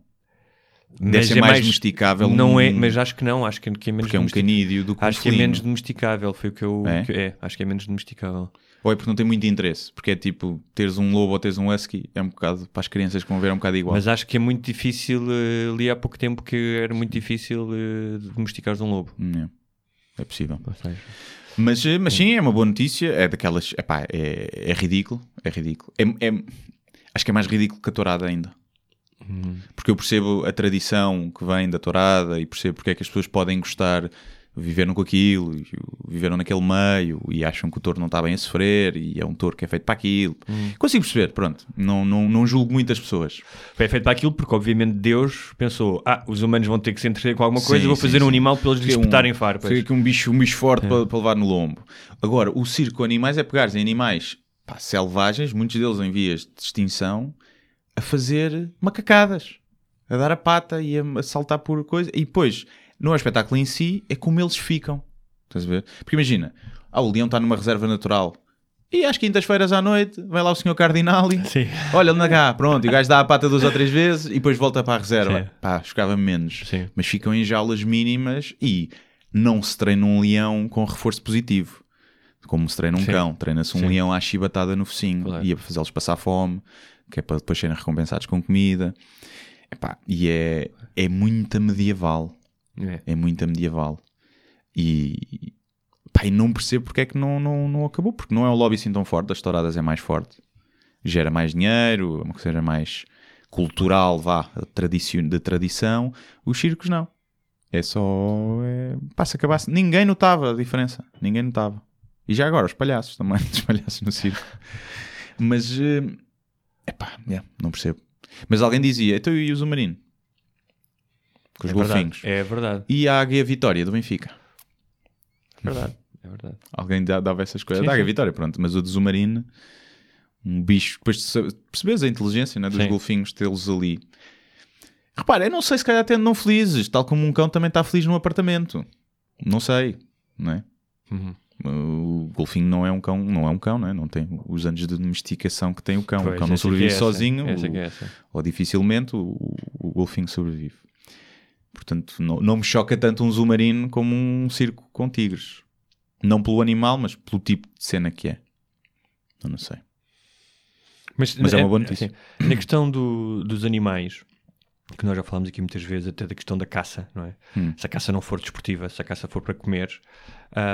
Deve Mas ser é mais domesticável Não um- é, mas acho que não. Acho que, que é menos Porque é um canídeo do que um Acho que é menos domesticável. Foi o que eu. É? que- é, acho que é menos domesticável. Ou é porque não tem muito interesse. Porque é tipo, teres um lobo ou teres um husky é um bocado, para as crianças que vão ver, é um bocado igual. Mas acho que é muito difícil. eh, ali há pouco tempo que era muito difícil eh, domesticares um lobo. Hum, é. Possível. Mas, eh, mas sim, é uma boa notícia. É daquelas. Epá, é, é ridículo. É ridículo. É, é- acho que é mais ridículo que a tourada ainda. Porque eu percebo a tradição que vem da tourada e percebo porque é que as pessoas podem gostar, viveram com aquilo, e viveram naquele meio e acham que o touro não está bem a sofrer e é um touro que é feito para aquilo. Consigo perceber, pronto. Não, não, não julgo muitas pessoas. Foi feito para aquilo porque, obviamente, Deus pensou: ah, os humanos vão ter que se entreter com alguma coisa, Sim, vou sim, fazer um sim. animal para eles lhes Fica um- espetarem farpas. Aqui um bicho, um bicho forte para, para levar no lombo. Agora, o circo com animais é pegares em animais pá, selvagens, muitos deles em vias de extinção, a fazer macacadas, a dar a pata e a, a saltar por coisa. E depois, não é o espetáculo em si, é como eles ficam. Estás a ver? Porque imagina, ah, o leão está numa reserva natural. E às quintas-feiras à noite, vai lá o senhor Cardinal e Sim. olha, anda cá, pronto, e o gajo dá a pata duas ou três vezes e depois volta para a reserva. Sim. Pá, chocava menos. Sim. Mas ficam em jaulas mínimas e não se treina um leão com reforço positivo. Como se treina um Sim. cão. Treina-se um Sim. leão à chibatada no focinho Claro. e é para fazê-los passar fome, que é para depois serem recompensados com comida. Epá, e é, é muito medieval. É. É muito medieval. E, pá, e não percebo porque é que não, não, não acabou, porque não é um lobby assim tão forte, das touradas é mais forte, gera mais dinheiro, é uma coisa mais cultural, vá, de tradição. Os circos não. É só. É... Pá, se acabasse. Ninguém notava a diferença. Ninguém notava. E já agora, os palhaços também, os palhaços no circo. Mas. É epá, yeah, não percebo. Mas alguém dizia, então e o Zumarino? Com os É verdade. golfinhos. É verdade. E a Águia Vitória do Benfica. É verdade. É verdade. Alguém dava essas coisas. Sim, Da Águia sim. Vitória, pronto. Mas o de Zumarino, um bicho. Depois percebes a inteligência né, dos Sim. golfinhos, tê-los ali. Repara, eu não sei se calhar até não felizes, tal como um cão também está feliz num apartamento. Não sei, não é? Uhum. O golfinho não é um cão, não é um cão, não é? Não tem os anos de domesticação que tem o cão. Pois, o cão não é sobrevive essa. sozinho, Essa é essa. ou dificilmente o, o golfinho sobrevive. Portanto, não, não me choca tanto um zumarino como um circo com tigres. Não pelo animal, mas pelo tipo de cena que é. Eu não sei. Mas é uma boa notícia. assim, na questão do- dos animais, que nós já falámos aqui muitas vezes, até da questão da caça, não é? Hum. Se a caça não for desportiva, se a caça for para comer,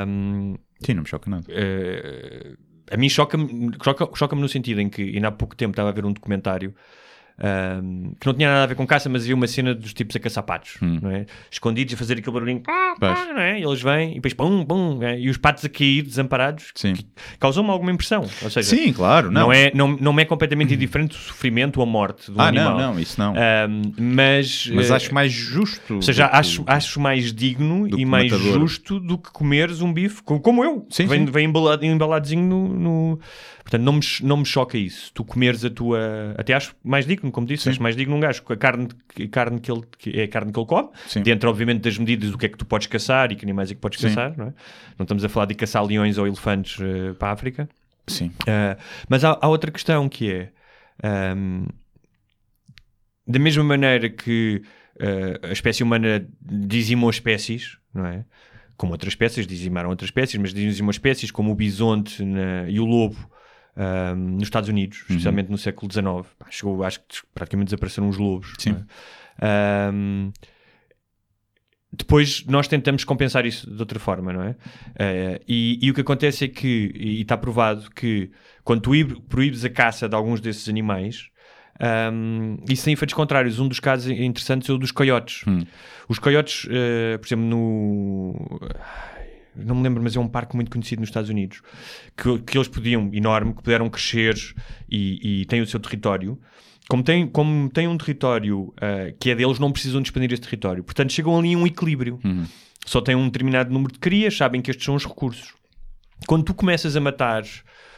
hum, Sim, não me choca nada. eh, a mim choca-me choca, choca no sentido em que, ainda há pouco tempo estava a ver um documentário ahm, que não tinha nada a ver com caça, mas havia uma cena dos tipos a caçar patos, não é? escondidos a fazer aquele barulhinho, não é? e eles vêm e depois pum, pum, é? e os patos a cair desamparados, Sim. causam-me alguma impressão. Ou seja, Sim, claro. não. Não, é, não, não me é completamente indiferente o sofrimento ou a morte do Ah, animal. não, não, isso não. Ahm, mas Mas eh, acho mais justo. ou seja, do que- acho, acho mais digno e mais matador. justo do que comeres um bife, como, eu, Sim, vem, sim. vem embalado, embaladozinho no, no- Portanto, não me, não me choca isso. Tu comeres a tua. Até acho mais digno, como disse, Sim. acho mais digno um gajo com a carne, que- a carne que ele, que é a carne que ele come, Sim. dentro, obviamente, das medidas do que é que tu podes caçar e que animais é que podes Sim. caçar, não é? Não estamos a falar de caçar leões ou elefantes eh, para a África. Sim. Uh, mas há, há outra questão que é um, da mesma maneira que uh, a espécie humana dizimou espécies, não é? Como outras espécies dizimaram outras espécies, mas dizimou espécies como o bisonte na- e o lobo um, nos Estados Unidos, especialmente no século XIX. Pá, chegou, acho que praticamente desapareceram os lobos. Sim. não é? Um, depois nós tentamos compensar isso de outra forma, não é? Eh, e, e o que acontece é que, e está provado que quando tu proíbes a caça de alguns desses animais, ahm, isso tem efeitos contrários. Um dos casos interessantes é o dos coiotes. Os coiotes, eh, por exemplo, no. Não me lembro, mas é um parque muito conhecido nos Estados Unidos que, que eles podiam, enorme, que puderam crescer e, e têm o seu território. Como têm, como têm um território ah, que é deles, não precisam de expandir esse território. Portanto, chegam ali a um equilíbrio. Só têm um determinado número de crias, sabem que estes são os recursos. Quando tu começas a matar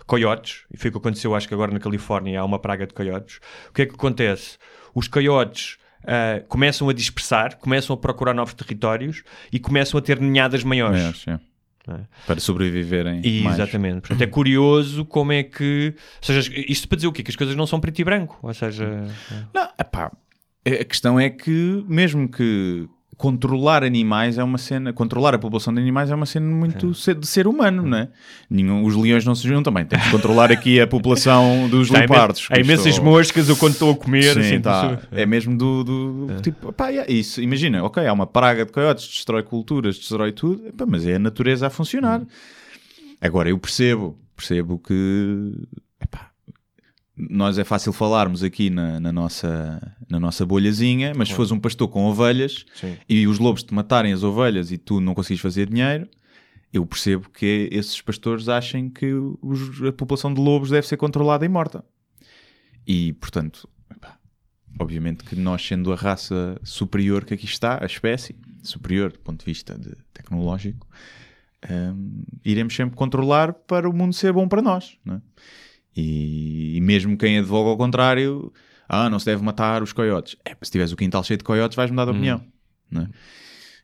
coiotes, e foi o que aconteceu, acho que agora na Califórnia há uma praga de coiotes, o que é que acontece? Os coiotes ah, começam a dispersar, começam a procurar novos territórios e começam a ter ninhadas maiores. Maiores, é. É. Para sobreviverem E, mais. Exatamente. Portanto, é curioso como é que. Ou seja, isto para dizer o quê? Que as coisas não são preto e branco. Ou seja. Não, epá, a questão é que, mesmo que controlar animais é uma cena, controlar a população de animais é uma cena muito ce- de ser humano, não é? Nenhum, os leões não se juntam também, temos que controlar aqui a população dos leopardos. Há imensas Isto- moscas, eu quando estou a comer. Sim, assim, tá. É mesmo do, do- do tipo, pá, é isso. Imagina, ok, há uma praga de coiotes, destrói culturas, destrói tudo, epá, mas é a natureza a funcionar. Agora eu percebo, percebo que epá, nós é fácil falarmos aqui na, na nossa, na nossa bolhazinha, mas se fores um pastor com ovelhas Sim. e os lobos te matarem as ovelhas e tu não consegues fazer dinheiro, eu percebo que esses pastores achem que os- a população de lobos deve ser controlada e morta. E, portanto, epá, obviamente que nós, sendo a raça superior que aqui está, a espécie superior do ponto de vista de tecnológico, hum, iremos sempre controlar para o mundo ser bom para nós. não é? E, e mesmo quem advoga ao contrário, ah, não se deve matar os coiotes. É, se tiveres o quintal cheio de coiotes, vais mudar de opinião. não é?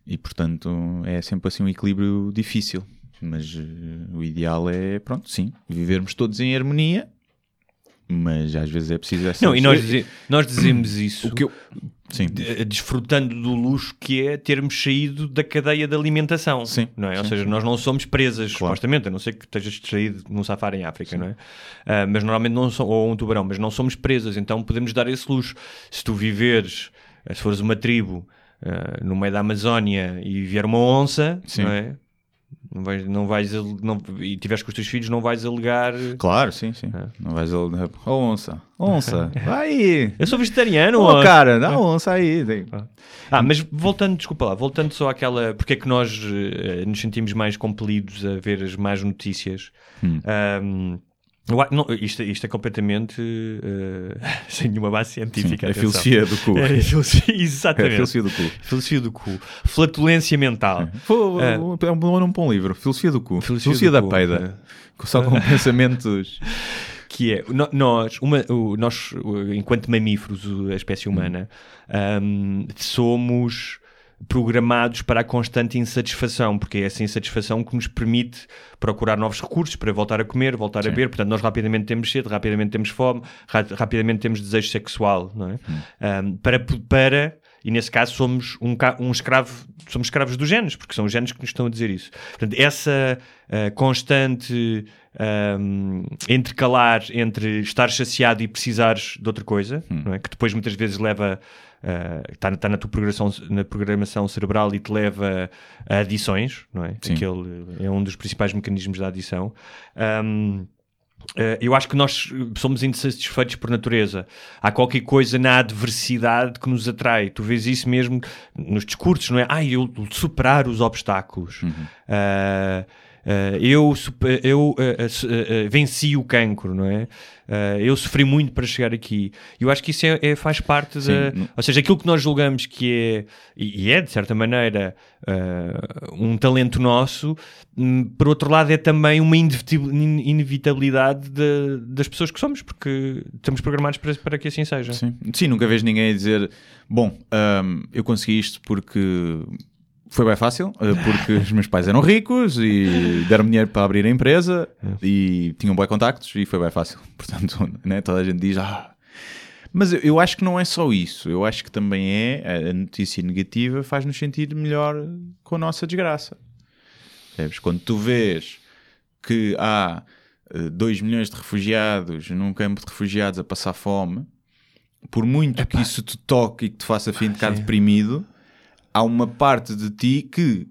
E portanto é sempre assim um equilíbrio difícil. Mas eh, o ideal é, pronto, sim, vivermos todos em harmonia, mas às vezes é preciso essa Não, e nós, dize- nós dizemos isso eu. Sim, de- desfrutando do luxo que é termos saído da cadeia de alimentação. Sim, Não é? Ou sim, seja, nós não somos presas, Claro. supostamente, a não ser que estejas distraído num safari em África, não é? Ah, mas normalmente não somos, ou um tubarão, mas não somos presas, então podemos dar esse luxo. Se tu viveres, eh, se fores uma tribo ah, no meio da Amazónia e vier uma onça, Sim. não é? Não vais, não vais, não, e tiveres com os teus filhos, não vais alegar. claro, sim, sim. É. Não vais a. Oh, onça, onça, vai aí. Eu sou vegetariano, Oh, cara, dá onça aí. Tem- Ah, mas voltando, desculpa lá, voltando só àquela. Porque é que nós eh, nos sentimos mais compelidos a ver as más notícias? Hum. A- não, isto, isto é completamente eh, sem nenhuma base Sim, científica. é atenção. filosofia do cu. É, filosofia- É exatamente. filosofia do cu. Filosofia do cu. Flatulência mental. Pô, É. É um bom nome para um livro. Filosofia do cu. Filosofia Filosofia, da cu, peida. Só com pensamentos. que é nós, uma, nós enquanto mamíferos, a espécie humana, ahm, somos programados para a constante insatisfação, porque é essa insatisfação que nos permite procurar novos recursos para voltar a comer, voltar a Sim. beber. Portanto, nós rapidamente temos sede, rapidamente temos fome, ra- rapidamente temos desejo sexual, não é? Ahm, para, para e nesse caso somos um, um escravo, somos escravos dos genes, porque são os genes que nos estão a dizer isso. Portanto, essa ah, constante intercalar entre estar saciado e precisares de outra coisa, Hum. é? que depois muitas vezes leva. Está na tua programação, na programação cerebral e te leva a adições, não é? Sim. Aquele é um dos principais mecanismos da adição. Ahm, eh, eu acho que nós somos insatisfeitos por natureza. Há qualquer coisa na adversidade que nos atrai. Tu vês isso mesmo nos discursos, não é? Ah, eu superar os obstáculos. Ah, ah, eu supe- eu su- ah, ah, venci o cancro, não é? Eu sofri muito para chegar aqui. Eu acho que isso é, é- faz parte da. Ou seja, aquilo que nós julgamos que é, e é de certa maneira, um talento nosso, hum, por outro lado, é também uma inevitabilidade de- das pessoas que somos, porque estamos programados para, para que assim seja. Sim. Sim, nunca vejo ninguém a dizer: Bom, ahm, eu consegui isto porque foi bem fácil, eh, porque os meus pais eram ricos e deram dinheiro para abrir a empresa e tinham bons contactos e foi bem fácil. Portanto, né, toda a gente diz: Ah. Mas eu, eu acho que não é só isso. Eu acho que também é a notícia negativa faz-nos sentir melhor com a nossa desgraça. Quando tu vês que há 2 milhões de refugiados num campo de refugiados a passar fome, por muito que isso te toque e que te faça ficar deprimido, há uma parte de ti que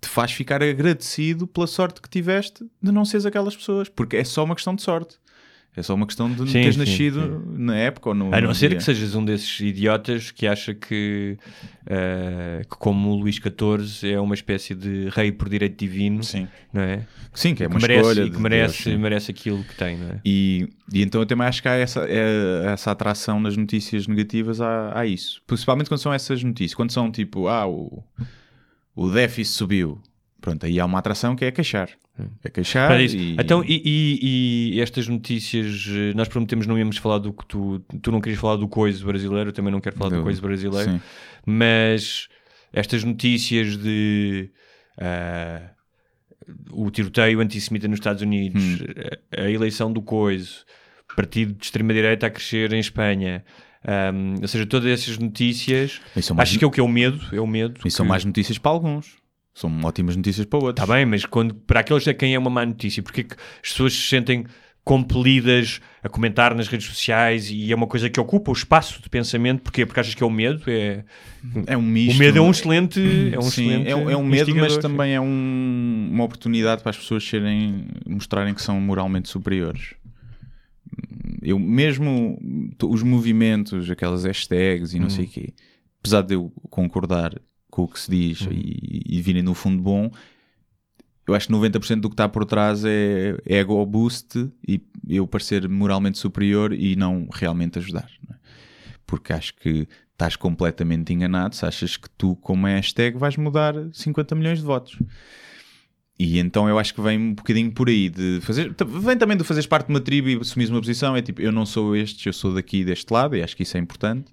te faz ficar agradecido pela sorte que tiveste de não seres aquelas pessoas, porque é só uma questão de sorte. É só uma questão de Sim, teres sim, nascido na época ou no. A não ser que sejas um desses idiotas que acha que, eh, que como o Luís XIV é uma espécie de rei por direito divino, Sim. não é? Sim, que é que uma merece, escolha. e que Deus, merece, sim. merece aquilo que tem, não é? E, e então eu também acho que há essa, é- essa atração nas notícias negativas a, a isso. Principalmente quando são essas notícias. Quando são tipo, ah, o, o déficit subiu. Pronto, aí há uma atração que é queixar. É queixar Para isso. e... Então, e, e- e estas notícias, eh, nós prometemos não íamos falar do que tu, tu não querias falar do coisa brasileiro, eu também não quero falar do, Do- coisa brasileiro, Sim. mas estas notícias de ah, o tiroteio antissemita nos Estados Unidos, Hum. a, a eleição do coiso, partido de extrema-direita a crescer em Espanha. ahm, ou seja, todas essas notícias, são mais, acho que é o que é o medo, é o medo. e são que- mais notícias para alguns. São ótimas notícias para outros. Está bem, mas quando, para aqueles a quem é uma má notícia, porque é que as pessoas se sentem compelidas a comentar nas redes sociais e é uma coisa que ocupa o espaço de pensamento, porquê? Porque achas que é o medo? É... É um misto. O medo é um excelente. É um Sim, excelente é, um- é um medo, mas instigador, também é um- uma oportunidade para as pessoas serem, mostrarem que são moralmente superiores. Eu mesmo os movimentos, aquelas hashtags e não Hum. sei o quê, apesar de eu concordar com o que se diz Hum. e, e virem no fundo bom, eu acho que 90% do que está por trás é ego boost e eu parecer moralmente superior e não realmente ajudar. não é? Porque acho que estás completamente enganado se achas que tu, como é hashtag, vais mudar 50 milhões de votos. E então eu acho que vem um bocadinho por aí de fazer. Vem também de fazeres parte de uma tribo e assumires uma posição. É tipo, eu não sou este, eu sou daqui deste lado, e acho que isso é importante.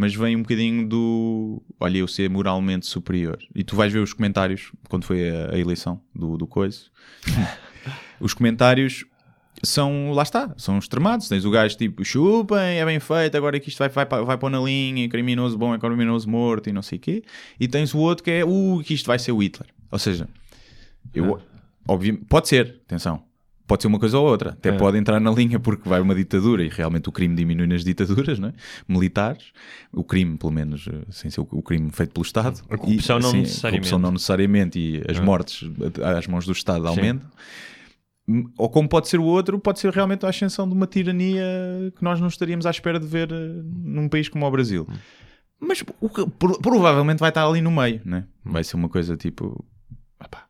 Mas vem um bocadinho do. Olha, eu ser moralmente superior. E tu vais ver os comentários quando foi a, a eleição do, do Coiso. os comentários são, lá está, são extremados. Tens o gajo tipo, chupem, é bem feito, agora que isto vai, vai, vai pôr na linha, criminoso bom é criminoso morto e não sei o quê. E tens o outro que é, uh, que isto vai ser o Hitler. Ou seja, eu, obviamente, pode ser, atenção. Pode ser uma coisa ou outra. Até pode entrar na linha porque vai uma ditadura e realmente o crime diminui nas ditaduras não é? militares. O crime, pelo menos, eh, sem ser o, crime feito pelo Estado. A corrupção E, não sim, A necessariamente. corrupção não necessariamente e as mortes eh, às mãos do Estado aumentam. Ou como pode ser o outro, pode ser realmente a ascensão de uma tirania que nós não estaríamos à espera de ver eh, num país como o Brasil. Mas o que pro- provavelmente vai estar ali no meio, né? Vai ser uma coisa tipo. opá,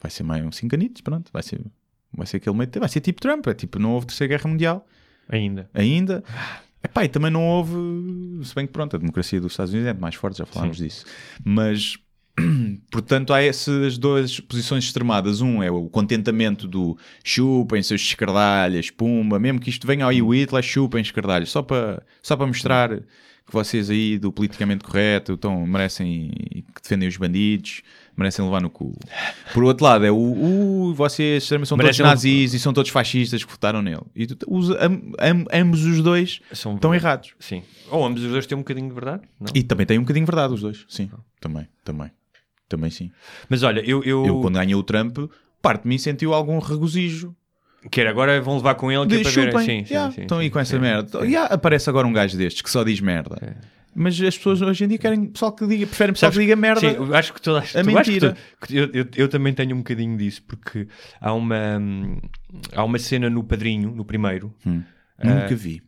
vai ser meio uns cinco anitos, pronto. Vai ser, vai ser aquele meio. Vai ser tipo Trump, é tipo, não houve Terceira Guerra Mundial Ainda. ainda. Epá, e também não houve. Se bem que pronto, a democracia dos Estados Unidos é mais forte, já falámos disso. Mas. Portanto, há essas duas posições extremadas. Um é o contentamento do chupem seus escardalhas, pumba, mesmo que isto venha aí o Hitler, chupem escardalhas, só para, só para mostrar que vocês aí do politicamente correto estão, merecem que defendem os bandidos, merecem levar no cu. Por outro lado, é o, o vocês são Merecem todos nazis e são todos fascistas que votaram nele. E os, am- am- ambos os dois São- estão errados. Sim. Ou ambos os dois têm um bocadinho de verdade. Não? E também tem um bocadinho de verdade os dois. Sim, também, também. Também sim. Mas olha, eu, eu, Eu, quando ganhei o Trump, parte de mim sentiu algum regozijo. quero agora vão levar com ele que é De para ver. Sim, sim, Yeah, sim, estão aí com essa merda. Yeah, aparece agora um gajo destes que só diz merda. Mas as pessoas hoje em dia querem pessoal que diga, preferem pessoal Sabes- que diga merda. Sim, eu acho que toda A tu- acho que mentira. tu- que eu, eu, eu também tenho um bocadinho disso, porque há uma, hum, há uma cena no Padrinho, no primeiro. Nunca vi.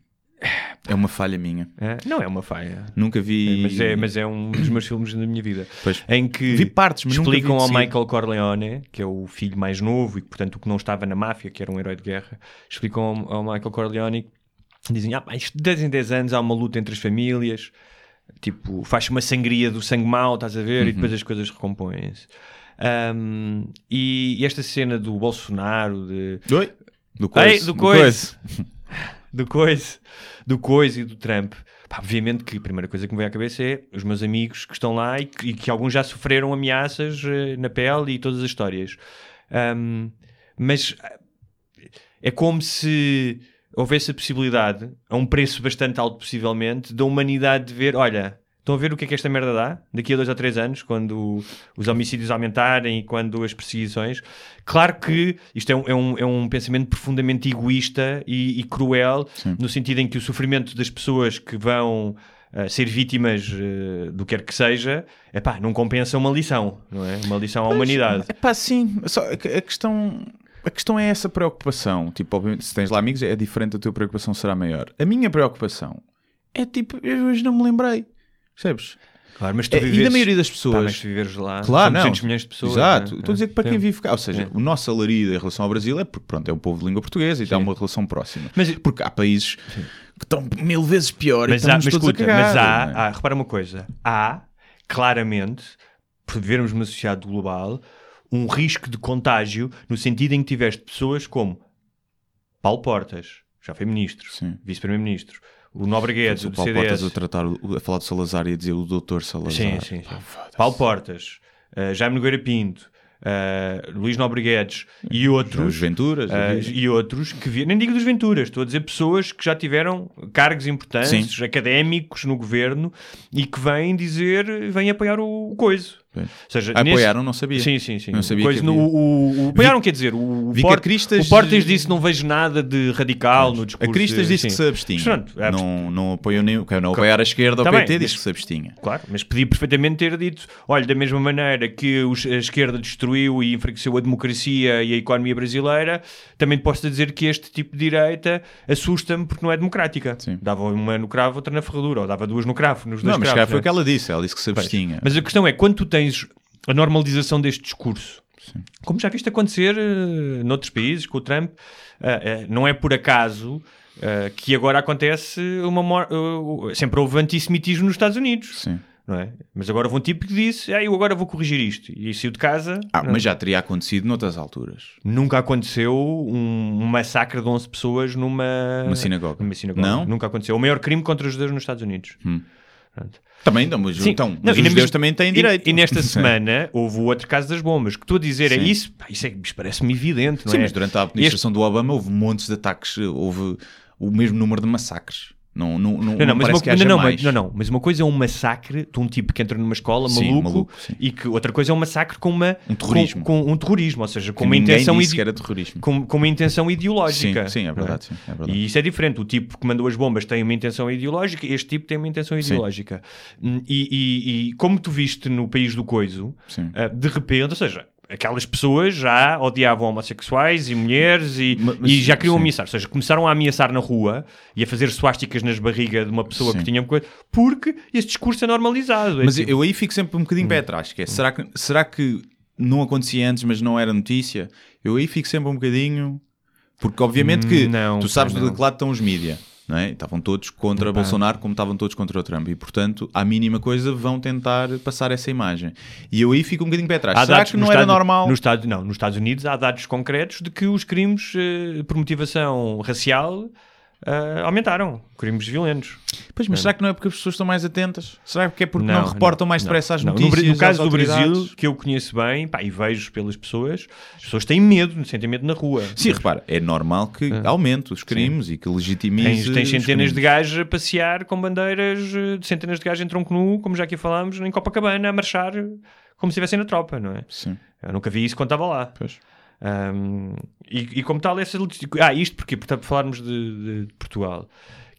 É uma falha minha. é, não é uma falha. Nunca vi. Mas é, mas é um dos meus filmes da minha vida. Pois. Em que Vi partes, mas nunca vi explicam ao. Michael Corleone, que é o filho mais novo e que, portanto, o que não estava na máfia, que era um herói de guerra, explicam ao, ao Michael Corleone, dizem: Ah, pá, isto de 10 em 10 anos há uma luta entre as famílias, tipo, faz uma sangria do sangue mau, estás a ver, e Uhum. depois as coisas recompõem-se. Ahm, e, e esta cena do Bolsonaro, de Oi? Do coisa. Ei, do coisa. do coisa. Do coisa e do Trump. Pá, obviamente que a primeira coisa que me vem à cabeça é os meus amigos que estão lá e que, e que alguns já sofreram ameaças eh, na pele e todas as histórias. Ahm, mas é como se houvesse a possibilidade, a um preço bastante alto possivelmente, da humanidade de ver, olha, estão a ver o que é que esta merda dá? Daqui a dois ou três anos, quando os homicídios aumentarem e quando as perseguições. Claro que isto é um, é um, é um pensamento profundamente egoísta e, e cruel, no sentido em que o sofrimento das pessoas que vão uh, ser vítimas uh, do que quer que seja, epá, não compensa uma lição, não é? Uma lição à humanidade. É pá, sim. Só a questão. A questão é essa preocupação. Tipo, obviamente, se tens lá amigos, é diferente, a tua preocupação será maior. A minha preocupação é tipo, eu hoje não me lembrei. Percebes? Claro, mas tu É, vives... e da maioria das Pá, pessoas. mas tu viveres lá, Claro, são não. 200 milhões de pessoas. Exato. né? Estou a dizer que para Sim. quem vive cá, ou seja, É. o nosso alarido em relação ao Brasil é porque, pronto, é um povo de língua portuguesa e tem uma relação próxima. Mas- porque há países que estão mil vezes pior Mas, e há, mas escuta, cagar. mas há, não é? há, repara uma coisa, há claramente, por vivermos numa sociedade global, um risco de contágio no sentido em que tiveste pessoas como Paulo Portas, já foi ministro, vice-primeiro-ministro, o Nobre Guedes, o do Paulo CDS, Portas a, tratar, a falar do Salazar e a dizer o doutor Salazar. Sim, sim, sim. Paulo Portas, uh, Jaime Nogueira Pinto, uh, Luís Nobre Guedes e outros. Os Venturas. Uh, e outros que vi... nem digo dos Venturas, estou a dizer pessoas que já tiveram cargos importantes, Sim. académicos no governo e que vêm dizer, vêm apoiar o, o coiso. Ou seja, Apoiaram, não sabia. Sim, sim, sim. Não sabia coisa que no- o, o- apoiaram, quer dizer, o, o, Vi Port- Cristas- o Portas disse não vejo nada de radical no discurso. A Cristas disse sim. que se abstinha. É não, não apoiou nem não apoiar a esquerda ou Tá o bem, PT, mas- disse que se abstinha. Claro, mas podia perfeitamente ter dito: olha, da mesma maneira que os- a esquerda destruiu e enfraqueceu a democracia e a economia brasileira, também posso dizer que este tipo de direita assusta-me porque não é democrática. Sim. Dava uma no cravo, outra na ferradura, ou dava duas no cravo, nos dois Não, mas cravos. cá foi né? o que ela disse. Ela disse que se abstinha. Mas a questão é, quando tu tens a normalização deste discurso, como já viste acontecer eh, noutros países com o Trump, eh, eh, não é por acaso que agora acontece uma... mor- sempre houve antissemitismo nos Estados Unidos. Sim. Não é? Mas agora houve um tipo que disse, ah, eu agora vou corrigir isto. E saiu de casa. Ah, não. mas já teria acontecido noutras alturas. Nunca aconteceu um, um massacre de 11 pessoas numa... Uma sinagoga. Numa sinagoga. Não? Nunca aconteceu. O maior crime contra os judeus nos Estados Unidos. Pronto. Também, não, mas, Sim. então, Não, mas e os judeus também têm e- direito. E, nesta Sim. semana houve o outro caso das bombas, que estou a dizer é Sim. isso, pá, isso, é, parece-me evidente, não Sim, é? mas durante a administração do Obama houve montes de ataques, houve o mesmo número de massacres. Não, não, não, Não, não, mas uma, não, não, não, não, mas uma coisa é um massacre de um tipo que entra numa escola, Sim, maluco, maluco, e que outra coisa é um massacre com uma Um terrorismo. com, com um terrorismo, ou seja, com Que uma intenção disse ide- que era terrorismo. com, com uma intenção ideológica. Sim, sim, é não verdade, sim, é verdade. E isso é diferente. O tipo que mandou as bombas tem uma intenção ideológica, este tipo tem uma intenção ideológica. Hum, E, e- e como tu viste no país do coiso, ah, de repente, ou seja, aquelas pessoas já odiavam homossexuais e mulheres e, Ma- mas- e já queriam sim. ameaçar. Ou seja, começaram a ameaçar na rua e a fazer suásticas nas barrigas de uma pessoa Sim. que tinha coisa, porque esse discurso é normalizado. É Mas tipo- eu aí fico sempre um bocadinho Hum. pé atrás, que é, será que, será que não acontecia antes, mas não era notícia? Eu aí fico sempre um bocadinho... Porque obviamente que Hum, Não, tu sabes pá, do não. que lado estão os mídia, não é? Estavam todos contra Bolsonaro como estavam todos contra o Trump. E, portanto, à mínima coisa vão tentar passar essa imagem. E eu aí fico um bocadinho pé atrás. Há será dados que não era Estados- normal? Nos Estados, não, nos Estados Unidos há dados concretos de que os crimes eh, por motivação racial ah, aumentaram. Crimes violentos. Pois, mas será que não é porque as pessoas estão mais atentas? Será que é porque não, Não, reportam não, mais depressa as. No notícias? Bra- No, caso do Brasil, que eu conheço bem, pá, e vejo pelas pessoas, as pessoas têm medo, sentem medo na rua. Sim, repara, é normal que aumente os crimes e que legitimize. Tens, tens os centenas de gajos a passear com bandeiras eh, de centenas de gajos em tronco nu, como já aqui falámos, em Copacabana, a marchar como se estivessem na tropa, não é? Sim, Eu nunca vi isso quando estava lá. pois. Um, e, e como tal, essa legit- Ah, isto porque, portanto, falarmos de, de- Portugal,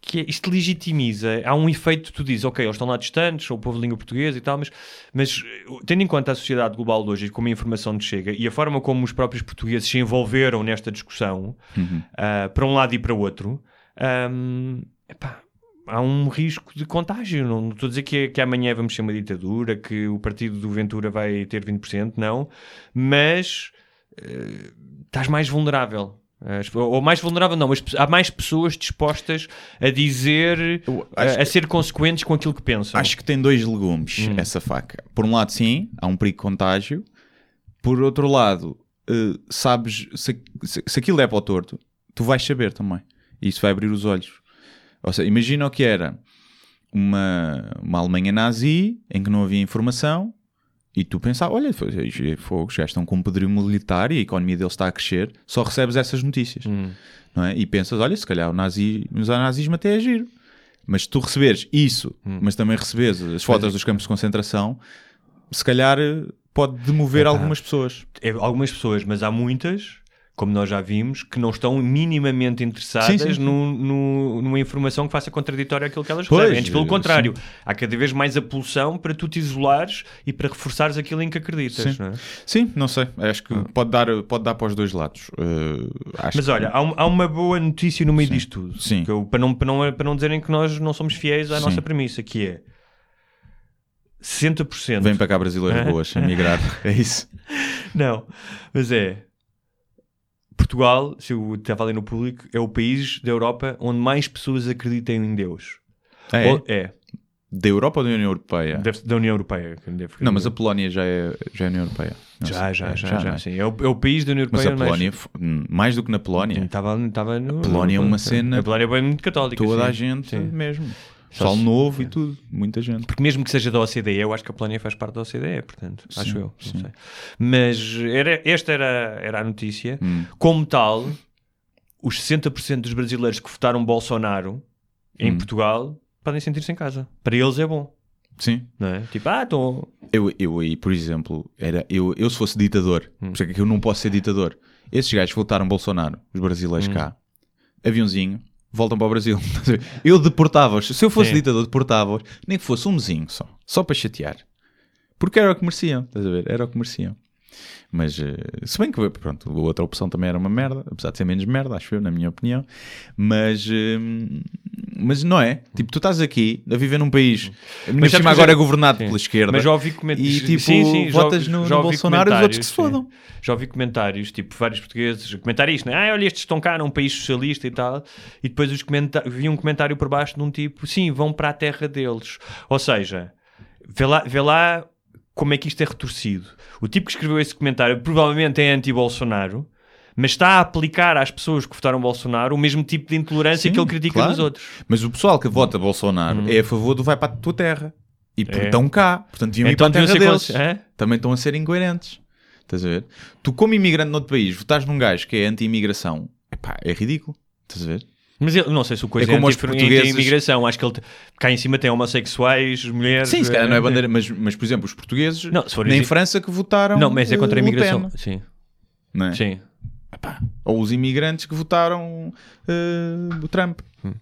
que é, isto legitimiza, há um efeito, tu dizes, ok, eles estão lá distantes, ou o povo de língua portuguesa e tal, mas, mas eh, tendo em conta a sociedade global de hoje e como a informação nos chega e a forma como os próprios portugueses se envolveram nesta discussão, ah, para um lado e para o outro, ahm, epá, há um risco de contágio. Não não estou a dizer que, que amanhã vamos ser uma ditadura, que o partido do Ventura vai ter 20%, não, mas estás mais vulnerável. As- ou mais vulnerável, não, mas há mais pessoas dispostas a dizer, Eu a, a ser consequentes com aquilo que pensam. Acho que tem dois legumes Hum. essa faca. Por um lado, sim, há um perigo de contágio. Por outro lado, eh, sabes, se, se, se aquilo é para o torto, tu vais saber também. E isso vai abrir os olhos. Ou seja, imagina o que era uma, uma Alemanha nazi em que não havia informação e tu pensavas, olha, fogo, já estão com um poderio militar e a economia deles está a crescer, só recebes essas notícias. Hum. Não é? E pensas, olha, se calhar o, nazi, o nazismo até é giro. Mas se tu receberes isso, Hum. mas também receberes as fotos dos campos de concentração, se calhar eh, pode demover algumas pessoas. É, algumas pessoas, mas há muitas, como nós já vimos, que não estão minimamente interessadas Sim, sim, sim. no- no- numa informação que faça contraditória àquilo que elas Pois, recebem. Antes, pelo contrário, há cada vez mais a pulsão para tu te isolares e para reforçares aquilo em que acreditas. Sim. não é? Sim, não sei. Acho que pode, dar, pode dar para os dois lados. Acho Mas que- olha, há, um- há uma boa notícia no meio disto tudo. Sim. Eu- para, não, para, não, para não dizerem que nós não somos fiéis à Sim. nossa premissa, que é 60%. vem para cá brasileiros Ah. boas, a migrar. É isso. Não, mas é. Portugal, se eu estava ali no público, é o país da Europa onde mais pessoas acreditam em Deus. É, Ou- é Da Europa ou da União Europeia? deve- da União Europeia. Não, mas a Polónia já é, já é União Europeia. Já, sei. já, É, já, já, não é? sim. É o, é o país da União Mas Europeia a mais- Polónia, f- hum, mais do que na Polónia, Estava, estava no, A Polónia é uma cena- A Polónia é bem muito católica. toda sim. a gente Sim. mesmo. Pessoal novo e tudo. Muita gente. Porque mesmo que seja da OCDE, eu acho que a Polónia faz parte da OCDE, portanto, acho eu. Sim. Mas era, esta era, era a notícia. Hum. Como tal, os 60% dos brasileiros que votaram Bolsonaro em Hum. Portugal podem sentir-se em casa. Para eles é bom. Sim. Não é? Tipo, ah, estou. Eu, eu aí, por exemplo, era, eu, eu se fosse ditador, Hum. por isso é que eu não posso ser ditador. Esses gajos votaram Bolsonaro, os brasileiros Hum. cá, aviãozinho, voltam para o Brasil. eu deportava-os. Se eu fosse Sim. ditador, deportava-os, nem que fosse um mesinho só, só para chatear. Porque era o que mereciam, estás a ver? Era o que mereciam. Mas, eh, se bem que, pronto, a outra opção também era uma merda, apesar de ser menos merda, acho eu, na minha opinião. Mas, eh, mas não é. Tipo, tu estás aqui a viver num país, mas que agora já- é governado Sim. pela esquerda. Mas já ouvi comentários. E tipo, sim, sim, já votas ouvi- no, já no Bolsonaro e os outros que se fodam. Já ouvi comentários, tipo, vários portugueses comentar isto, né? Ah, olha, estes estão cá num país socialista e tal. E depois os comenta vi um comentário por baixo de um tipo, sim, vão para a terra deles. Ou seja, vê lá, vê lá como é que isto é retorcido. O tipo que escreveu esse comentário provavelmente é anti-Bolsonaro, mas está a aplicar às pessoas que votaram Bolsonaro o mesmo tipo de intolerância Sim, que ele critica claro. nos outros. Mas o pessoal que vota Bolsonaro é a favor do vai para a tua terra. E Hum. É. estão cá. Portanto, deviam ir Então para a terra deles. Hã? Também estão a ser incoerentes. Estás a ver? Tu, como imigrante noutro país, votares num gajo que é anti-imigração, é ridículo. Estás a ver? Mas ele, não sei se o coisa É como é, os anti- portugueses- imigração. Acho que ele cá em cima tem homossexuais, mulheres. Sim, se calhar não é eh, bandeira, mas, mas por exemplo, os portugueses Não, isi- França que votaram. Não, mas é contra a imigração. Sim, é? sim. Epá, Ou os imigrantes que votaram eh, o Trump. Hum.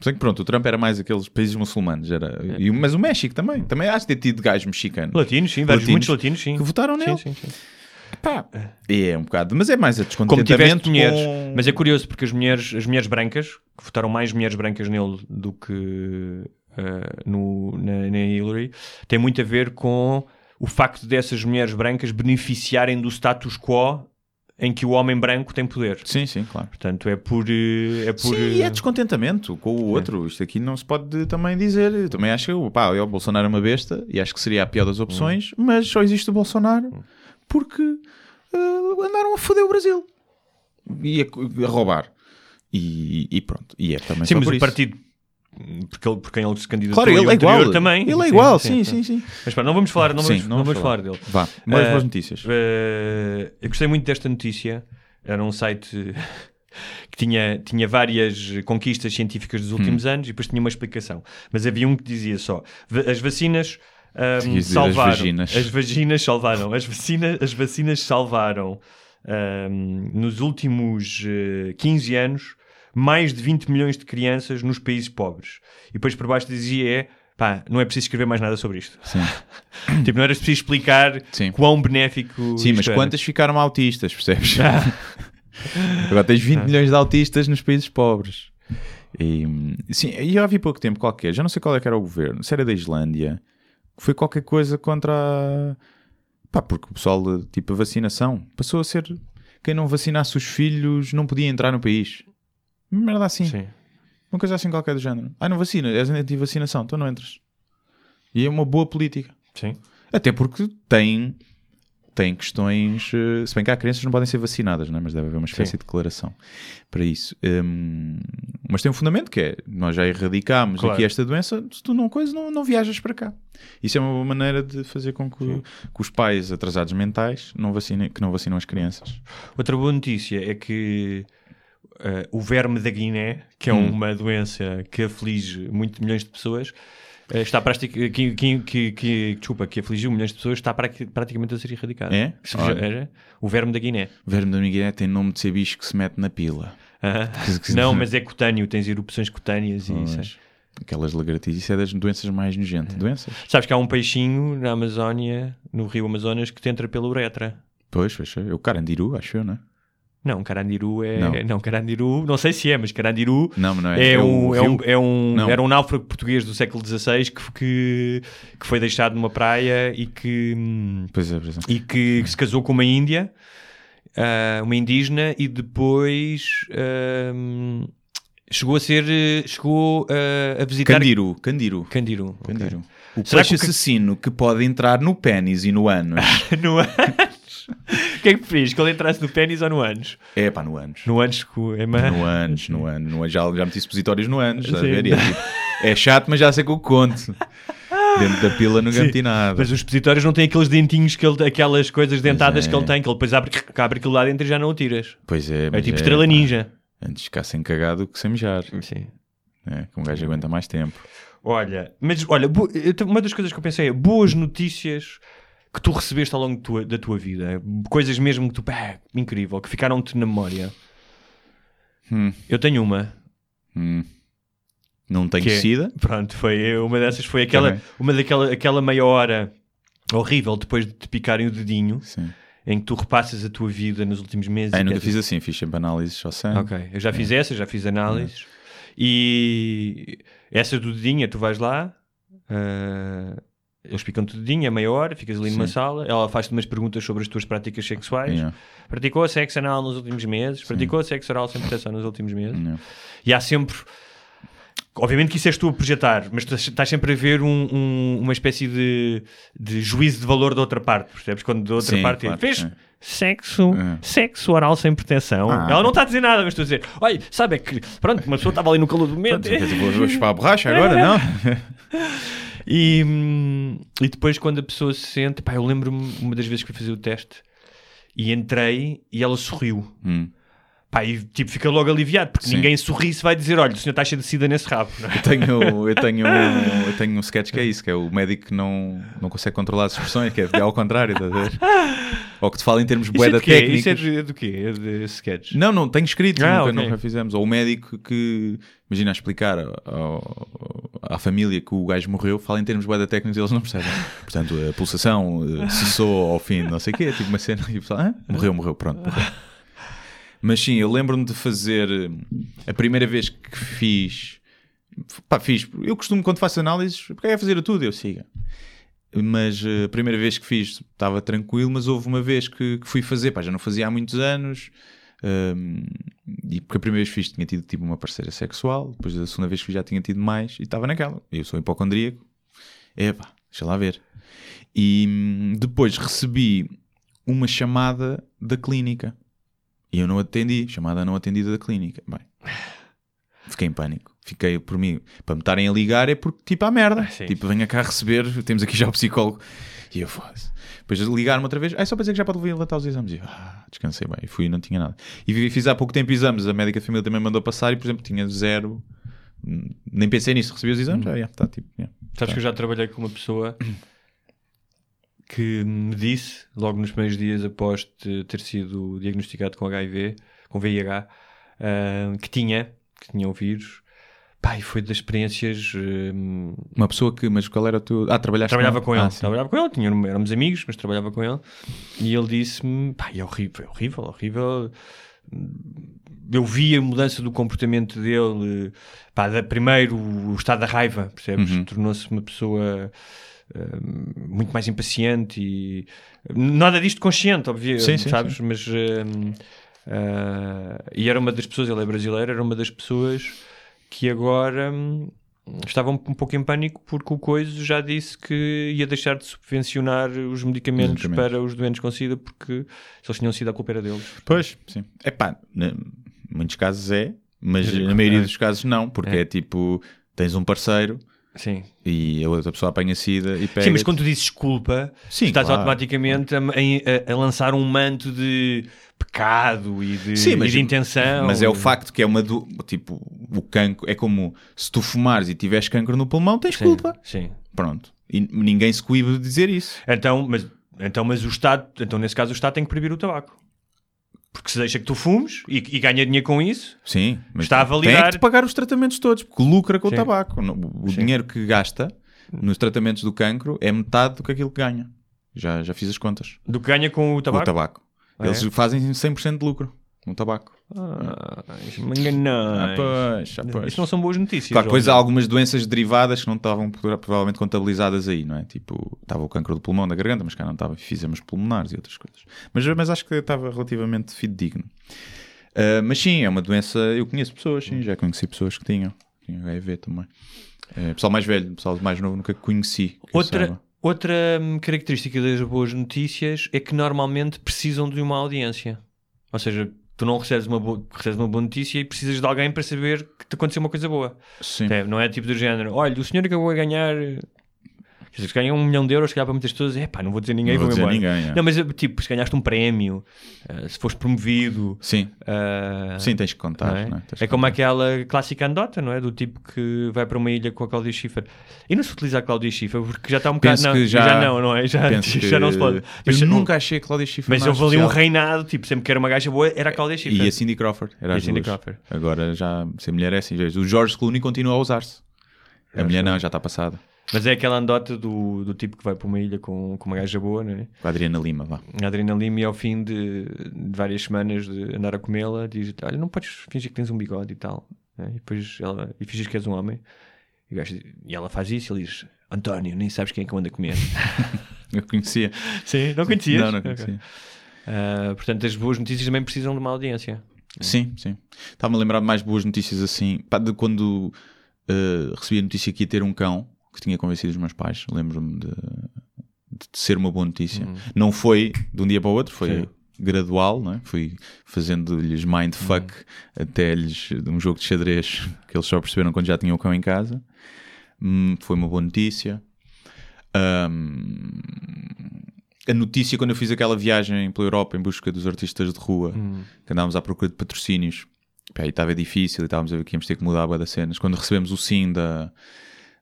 Sei que pronto, o Trump era mais aqueles países muçulmanos, era, e- mas o México também, também acho ter tido gajos mexicanos Latinos, sim, vários, Latinos muitos latinos, sim. que votaram nele. Sim, sim, sim. Pá, é um bocado, mas é mais a Como tiveste descontentamento mulheres. com... Mas é curioso porque as mulheres, as mulheres brancas, que votaram mais mulheres brancas nele do que eh, no, na, na Hillary, tem muito a ver com o facto dessas mulheres brancas beneficiarem do status quo em que o homem branco tem poder. Sim, sim, claro. Portanto, é por. eh, É por Sim, e é descontentamento com o outro. Isto aqui não se pode também dizer. Também acho que pá, o Bolsonaro é uma besta e acho que seria a pior das opções, mas só existe o Bolsonaro porque eh, andaram a foder o Brasil e a, a roubar. E, e pronto. E é também Sim, mas o partido por, que ele, por quem ele se candidatou Claro, ele é igual. também. Ele é igual, sim, sim, sim. Mas pá, não vamos falar, não vamos, não vamos falar. dele. Vá, mais Eh, boas notícias. Eh, eu gostei muito desta notícia. Era um site que tinha, tinha várias conquistas científicas dos Hum. últimos anos e depois tinha uma explicação. Mas havia um que dizia só: "Va- as vacinas. dizer salvaram as vaginas. as vaginas salvaram as vacinas as vacinas salvaram ahm, nos últimos eh, 15 anos mais de 20 milhões de crianças nos países pobres e depois por baixo dizia é pá, não é preciso escrever mais nada sobre isto Sim. tipo, não era preciso explicar Sim. quão benéfico Sim, mas era. quantas ficaram autistas, percebes? Agora tens 20 milhões de autistas nos países pobres. E, sim, e eu havia pouco tempo qualquer, já não sei qual é que era o governo, se era da Islândia, foi qualquer coisa contra a... Pá, porque o pessoal, tipo, a vacinação passou a ser... Quem não vacinasse os filhos não podia entrar no país. Merda assim. Sim. Uma coisa assim qualquer do género. Ah, não vacina, és anti-vacinação, então não entras. E é uma boa política. Sim. Até porque tem, tem questões. eh, Se bem que há crianças que não podem ser vacinadas, não é? mas deve haver uma espécie Sim. de declaração para isso. Hum, mas tem um fundamento que é: nós já erradicámos Claro. aqui esta doença, se tu não coisa, não, não viajas para cá. Isso é uma boa maneira de fazer com que, que os pais atrasados mentais não vacinem, que não vacinam as crianças. Outra boa notícia é que eh, o verme da Guiné, que é Hum. uma doença que aflige muito milhões de pessoas, eh, está pratica, que, que, que, que- desculpa, que afligiu milhões de pessoas, está prati- praticamente a ser erradicado. É? Se- Olha. é? O verme da Guiné. O verme da Guiné tem nome de ser bicho que se mete na pila. Aham. Que- que- Não, mas é cutâneo, tens erupções cutâneas e isso. é. Aquelas lagartixas, isso é das doenças mais nojentas. Doenças? Sabes que há um peixinho na Amazónia, no rio Amazonas, que te entra pela uretra. Pois, pois, é o carandiru, acho eu, não é? Não, carandiru é. Não. Não, carandiru, não sei se é, mas carandiru Não, não é. É, um, é, rio. um, é um- Não. era um náufrago português do século XVI que, que, que foi deixado numa praia e que, Pois é, pois é. e que se casou com uma índia, ah, uma indígena, e depois hum, chegou a ser. chegou ah, a visitar. Candiru, candiru. Candiru. Candiru. O Será peixe que assassino que pode entrar no pênis e no ânus. no ânus. O que é que preferias? Que ele entrasse no pênis ou no ânus? é pá, no ânus. No ânus com é mais. No ânus, no ânus. No. Já, já meti supositórios no ânus. estás a ver? E é, tipo, é chato, mas já sei que eu conto. Dentro da pila nunca Sim. meti nada. Mas os expositórios não têm aqueles dentinhos, que ele, aquelas coisas dentadas é. que ele tem, que ele depois abre, abre aquilo lá dentro e já não o tiras. Pois é, É tipo estrela pá, ninja. Antes ficar sem cagado que sem mijar. Sim. É, que um gajo aguenta mais tempo. Olha, mas olha, uma das coisas que eu pensei é boas notícias que tu recebeste ao longo tua- da tua vida. Coisas mesmo que tu, pá, incrível, que ficaram-te na memória. Hum. Eu tenho uma. Hum. Não tenho Que é- sida. Pronto, foi uma dessas, foi aquela, Também. uma daquela aquela meia hora horrível depois de te picarem o dedinho, Sim. em que tu repassas a tua vida nos últimos meses. E eu nunca fiz assim, fiz sempre análises ao sangue. Ok, eu já fiz essa, já fiz análises. E essa do dedinho, tu vais lá, ah, eles picam-te o dedinho, é meia hora, ficas ali numa Sim. sala, ela faz-te umas perguntas sobre as tuas práticas sexuais. Yeah. Praticou sexo anal nos últimos meses? Praticou sexo oral sem proteção nos últimos meses? Yeah. E há sempre. Obviamente que isso és tu a projetar, mas tu estás sempre a ver um- um- uma espécie de, de juízo de valor da outra parte, percebes? Quando da outra Sim, parte claro, fez sim. sexo, É. sexo oral sem proteção. Ah. Ela não está a dizer nada, mas estou a dizer, olha, sabe é que, pronto, uma pessoa estava ali no calor do momento. Pronto, vou, vou chupar a borracha agora, não? E, hum, e depois, quando a pessoa se sente, pá, eu lembro-me uma das vezes que fui fazer o teste e entrei e ela sorriu. Hum. Pá, e tipo, fica logo aliviado, porque Sim. ninguém sorri se vai dizer, olha, o senhor está cheio de sida nesse rabo. é? Eu tenho, eu, tenho, eu tenho um sketch que é isso, que é o médico que não, não consegue controlar as expressões, que é, é ao contrário, estás a ver? Ou que te fala em termos Isso é boeda de quê? técnicos. Isso é de, do quê? É de sketch? Não, não, tenho escrito, Ah, nunca, ok. nunca fizemos. Ou o médico que, imagina, a explicar ao- à família que o gajo morreu, fala em termos boeda técnicos e eles não percebem. Portanto, a pulsação eh, cessou ao fim, de não sei o quê, tipo uma cena, e o pessoal, ah, morreu, morreu, pronto, morreu. Mas sim, eu lembro-me de fazer eh, a primeira vez que fiz. Pá, fiz. Eu costumo, quando faço análises, porque é fazer a tudo, eu siga. Mas eh, a primeira vez que fiz estava tranquilo, mas houve uma vez que, que fui fazer, pá, já não fazia há muitos anos. hum, e porque a primeira vez que fiz tinha tido tipo uma parceira sexual, depois da segunda vez que fiz já tinha tido mais e estava naquela. Eu sou hipocondríaco, epá, deixa lá ver. E hum, depois recebi uma chamada da clínica e eu não atendi, chamada não atendida da clínica. Bem, Fiquei em pânico. Fiquei por mim. Para me estarem a ligar é porque, tipo, há merda. sim. Tipo, venha cá receber, temos aqui já o psicólogo. E eu foda-se. Depois ligaram-me outra vez. Ah, é só para dizer que já pode levantar os exames. E eu, ah, descansei bem. E fui e não tinha nada. E fiz há pouco tempo exames. A médica de família também mandou passar e, por exemplo, tinha zero. Hum, Nem pensei nisso. Recebi os exames. Ah, já, tá, tipo, yeah. Sabes que eu já trabalhei com uma pessoa que me disse, logo nos primeiros dias após te- ter sido diagnosticado com HIV, com VIH, ah, que tinha, que tinha o vírus. E foi das experiências. hum, Uma pessoa que, mas qual era o teu. Ah, trabalhaste trabalhava com ele, Ah, trabalhava com ele, tinha, éramos amigos, mas trabalhava com ele. E ele disse-me: pá, é horrível, é horrível, horrível. Eu vi a mudança do comportamento dele, pá, da- primeiro o estado da raiva, percebes? Uhum. Tornou-se uma pessoa muito mais impaciente e nada disto consciente, óbvio, Sim, sim, sabes? Mas ah, e era uma das pessoas, ele é brasileiro, era uma das pessoas que agora hum, estava um, um pouco em pânico porque o Coiso já disse que ia deixar de subvencionar os medicamentos, Medicamentos. para os doentes com SIDA porque se eles tinham sido a culpa era deles. Pois, sim. É pá, muitos casos é, mas Mas é na maioria é. dos casos não, porque É. é, tipo, tens um parceiro Sim. e a outra pessoa apanha sida e pega. Sim, mas quando tu dizes culpa, Sim, estás claro. automaticamente a, a- a lançar um manto de pecado e de, Sim, mas- e de intenção. Mas é o facto que é uma do. Tipo, o cancro é como se tu fumares e tiveres cancro no pulmão, tens Sim, culpa. Sim. Pronto. E ninguém se coíbe de dizer isso. Então, mas, então, mas o Estado, então nesse caso o Estado tem que proibir o tabaco. Porque se deixa que tu fumes e, e ganha dinheiro com isso, Sim. Mas Está a Tem validar- que te pagar os tratamentos todos, porque lucra com Sim. o tabaco. O Sim. dinheiro que gasta nos tratamentos do cancro é metade do que aquilo que ganha. Já, já fiz as contas. do que ganha com o Com tabaco. o tabaco. Ah, Eles é? fazem 100% de lucro no tabaco. Ah, me enganou. Ah, pois, ah, pois. Isso não são boas notícias. Claro, depois há algumas doenças derivadas que não estavam prova- provavelmente contabilizadas aí, não é? Tipo, estava o cancro do pulmão, da garganta, mas cá não estava, fizemos pulmonares e outras coisas. Mas, mas acho que estava relativamente fidedigno. Ah, mas sim, é uma doença, eu conheço pessoas, sim, já conheci pessoas que tinham, tinham HIV também. Eh, pessoal mais velho, pessoal mais novo nunca conheci. Outra, outra hum, característica das boas notícias é que normalmente precisam de uma audiência. Ou seja, tu não recebes uma, boa, recebes uma boa notícia e precisas de alguém para saber que te aconteceu uma coisa boa. Sim. Não é tipo do género, olha, o senhor acabou a ganhar. Se ganha um milhão de euros, se calhar para muitas pessoas, é pá, não vou dizer ninguém, Não vou vou dizer embora. ninguém, é. Não, mas tipo, se ganhaste um prémio, eh, se foste promovido. Sim, eh, sim, tens que contar. é? é? É como aquela clássica anedota, não é? Do tipo que vai para uma ilha com a Cláudia Schiffer. E não se utiliza a Cláudia Schiffer porque já está um bocado. Não, já... já- não, não é? Já, já não se pode. Mas, eu nunca achei a Cláudia Schiffer mas houve ali um reinado, tipo, sempre que era uma gaja boa, era a Cláudia Schiffer. E a Cindy Crawford. Era E a Cindy duas. Crawford. Agora já ser mulher é assim. O George Clooney continua a usar-se. A mulher não, já está passada. Mas é aquela anedota do, do tipo que vai para uma ilha com, com uma gaja boa, não é? Com a Adriana Lima, vá. A Adriana Lima, e ao fim de, de várias semanas de andar a comê-la, diz: Olha, não podes fingir que tens um bigode e tal. né? E depois ela, e finges que és um homem. E, gajo e ela faz isso e ele diz: António, nem sabes quem é que eu ando a comer. Eu conhecia. Sim, não conhecias? Não, não conhecia. Ah, portanto, as boas notícias também precisam de uma audiência. Sim, sim. Estava-me a lembrar de mais boas notícias assim. Pá, de quando eh, recebi a notícia que ia ter um cão, que tinha convencido os meus pais. Lembro-me de, de ser uma boa notícia. Não foi de um dia para o outro, foi Sim. gradual, não é? Fui fazendo-lhes mindfuck até lhes um jogo de xadrez que eles só perceberam quando já tinham o cão em casa. Hum, foi uma boa notícia. Ahm, a notícia quando eu fiz aquela viagem pela Europa em busca dos artistas de rua, que andávamos à procura de patrocínios, pá, e estava difícil e estávamos a ver que íamos ter que mudar a das cenas. Quando recebemos o sim da,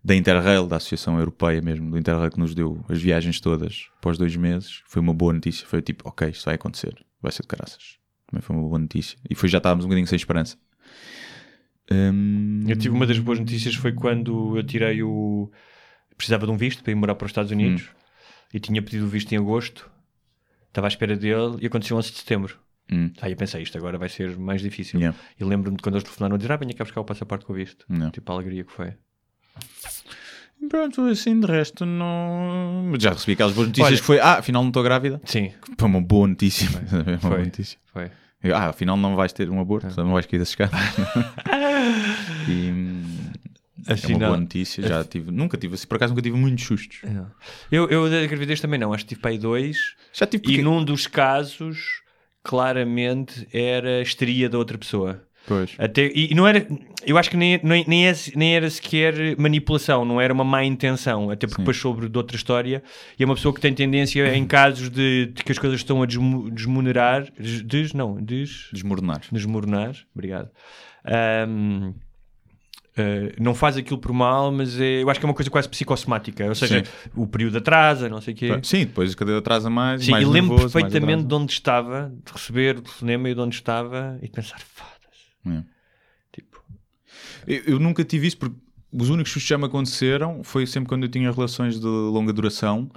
da Interrail, da Associação Europeia mesmo, do Interrail que nos deu as viagens todas após dois meses, foi uma boa notícia. Foi tipo, ok, isto vai acontecer, vai ser de caraças. Também foi uma boa notícia. E foi já estávamos um bocadinho sem esperança. Hum, Eu tive uma das boas notícias foi quando eu tirei o. Precisava de um visto para ir morar para os Estados Unidos e tinha pedido o visto em agosto, estava à espera dele e aconteceu 11 de setembro. Hum. Aí eu pensei, isto agora vai ser mais difícil. Yeah. E lembro-me de quando eles telefonaram a dizer: Ah, venha cá buscar o passaporte com o visto. Não. Tipo, a alegria que foi. Pronto, assim de resto não. Mas Já recebi aquelas boas notícias Olha- que foi, ah, afinal não estou grávida. Sim, Foi uma boa notícia. uma boa foi. notícia. foi. Eu, ah, afinal não vais ter um aborto, não vais cair das escadas. e hum, é uma Afinal- boa notícia. Já tive, nunca tive, assim, por acaso nunca tive muitos sustos. Eu, eu da gravidez também não, acho que tive para aí dois. Já tive E porque... num dos casos, claramente, era a histeria da outra pessoa. Pois. Até, e, não era, eu acho que nem, nem, nem, nem era sequer manipulação, não era uma má intenção, até porque Sim. depois sobre de outra história, e é uma pessoa que tem tendência em casos de, de que as coisas estão a desmo- desmonerar, des, não, des, Desmoronar. desmoronar, obrigado. Ahm, ah, não faz aquilo por mal, mas é- eu acho que é uma coisa quase psicossomática, ou seja, o período atrasa, não sei o quê. Sim, depois cada vez atrasa mais. Sim, mais e lembro nervoso, perfeitamente de onde estava, de receber o telefonema e de onde estava e de pensar. É. Tipo, Eu, eu nunca tive isso porque os únicos que já me aconteceram foi sempre quando eu tinha relações de longa duração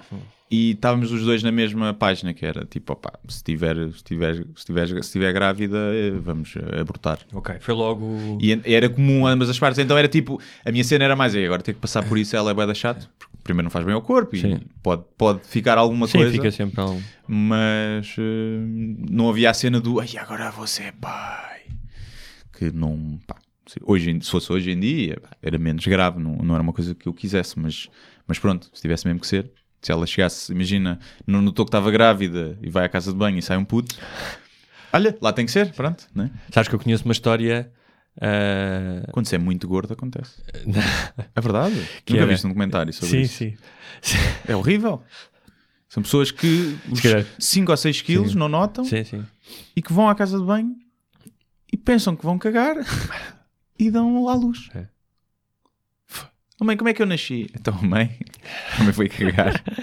e estávamos os dois na mesma página, que era tipo, opá, se tiver, se tiver, se tiver, se tiver grávida, eh, vamos abortar. ok, foi logo. E era comum ambas as partes, então era tipo, a minha cena era mais, "Ei, agora ter que passar por isso, ela é bué da chato, porque primeiro não faz bem ao corpo e Sim. pode, pode ficar alguma Sim, coisa, fica sempre um. mas eh, não havia a cena do, ai, agora você é pai, que não, pá, se, hoje, se fosse hoje em dia, era menos grave, não, não era uma coisa que eu quisesse, mas, mas pronto, se tivesse mesmo que ser, se ela chegasse, imagina, não notou que estava grávida e vai à casa de banho e sai um puto, olha, lá tem que ser, pronto, né? Sabes que eu conheço uma história. ah, Quando você é muito gordo, acontece. É verdade. Que Nunca era? viste um comentário sobre sim, isso. sim. É horrível. São pessoas que calhar. 5 ou 6 quilos Sim. não notam Sim, sim. e que vão à casa de banho e pensam que vão cagar e dão à luz. É. Oh, mãe, como é que eu nasci? Então, a mãe foi cagar.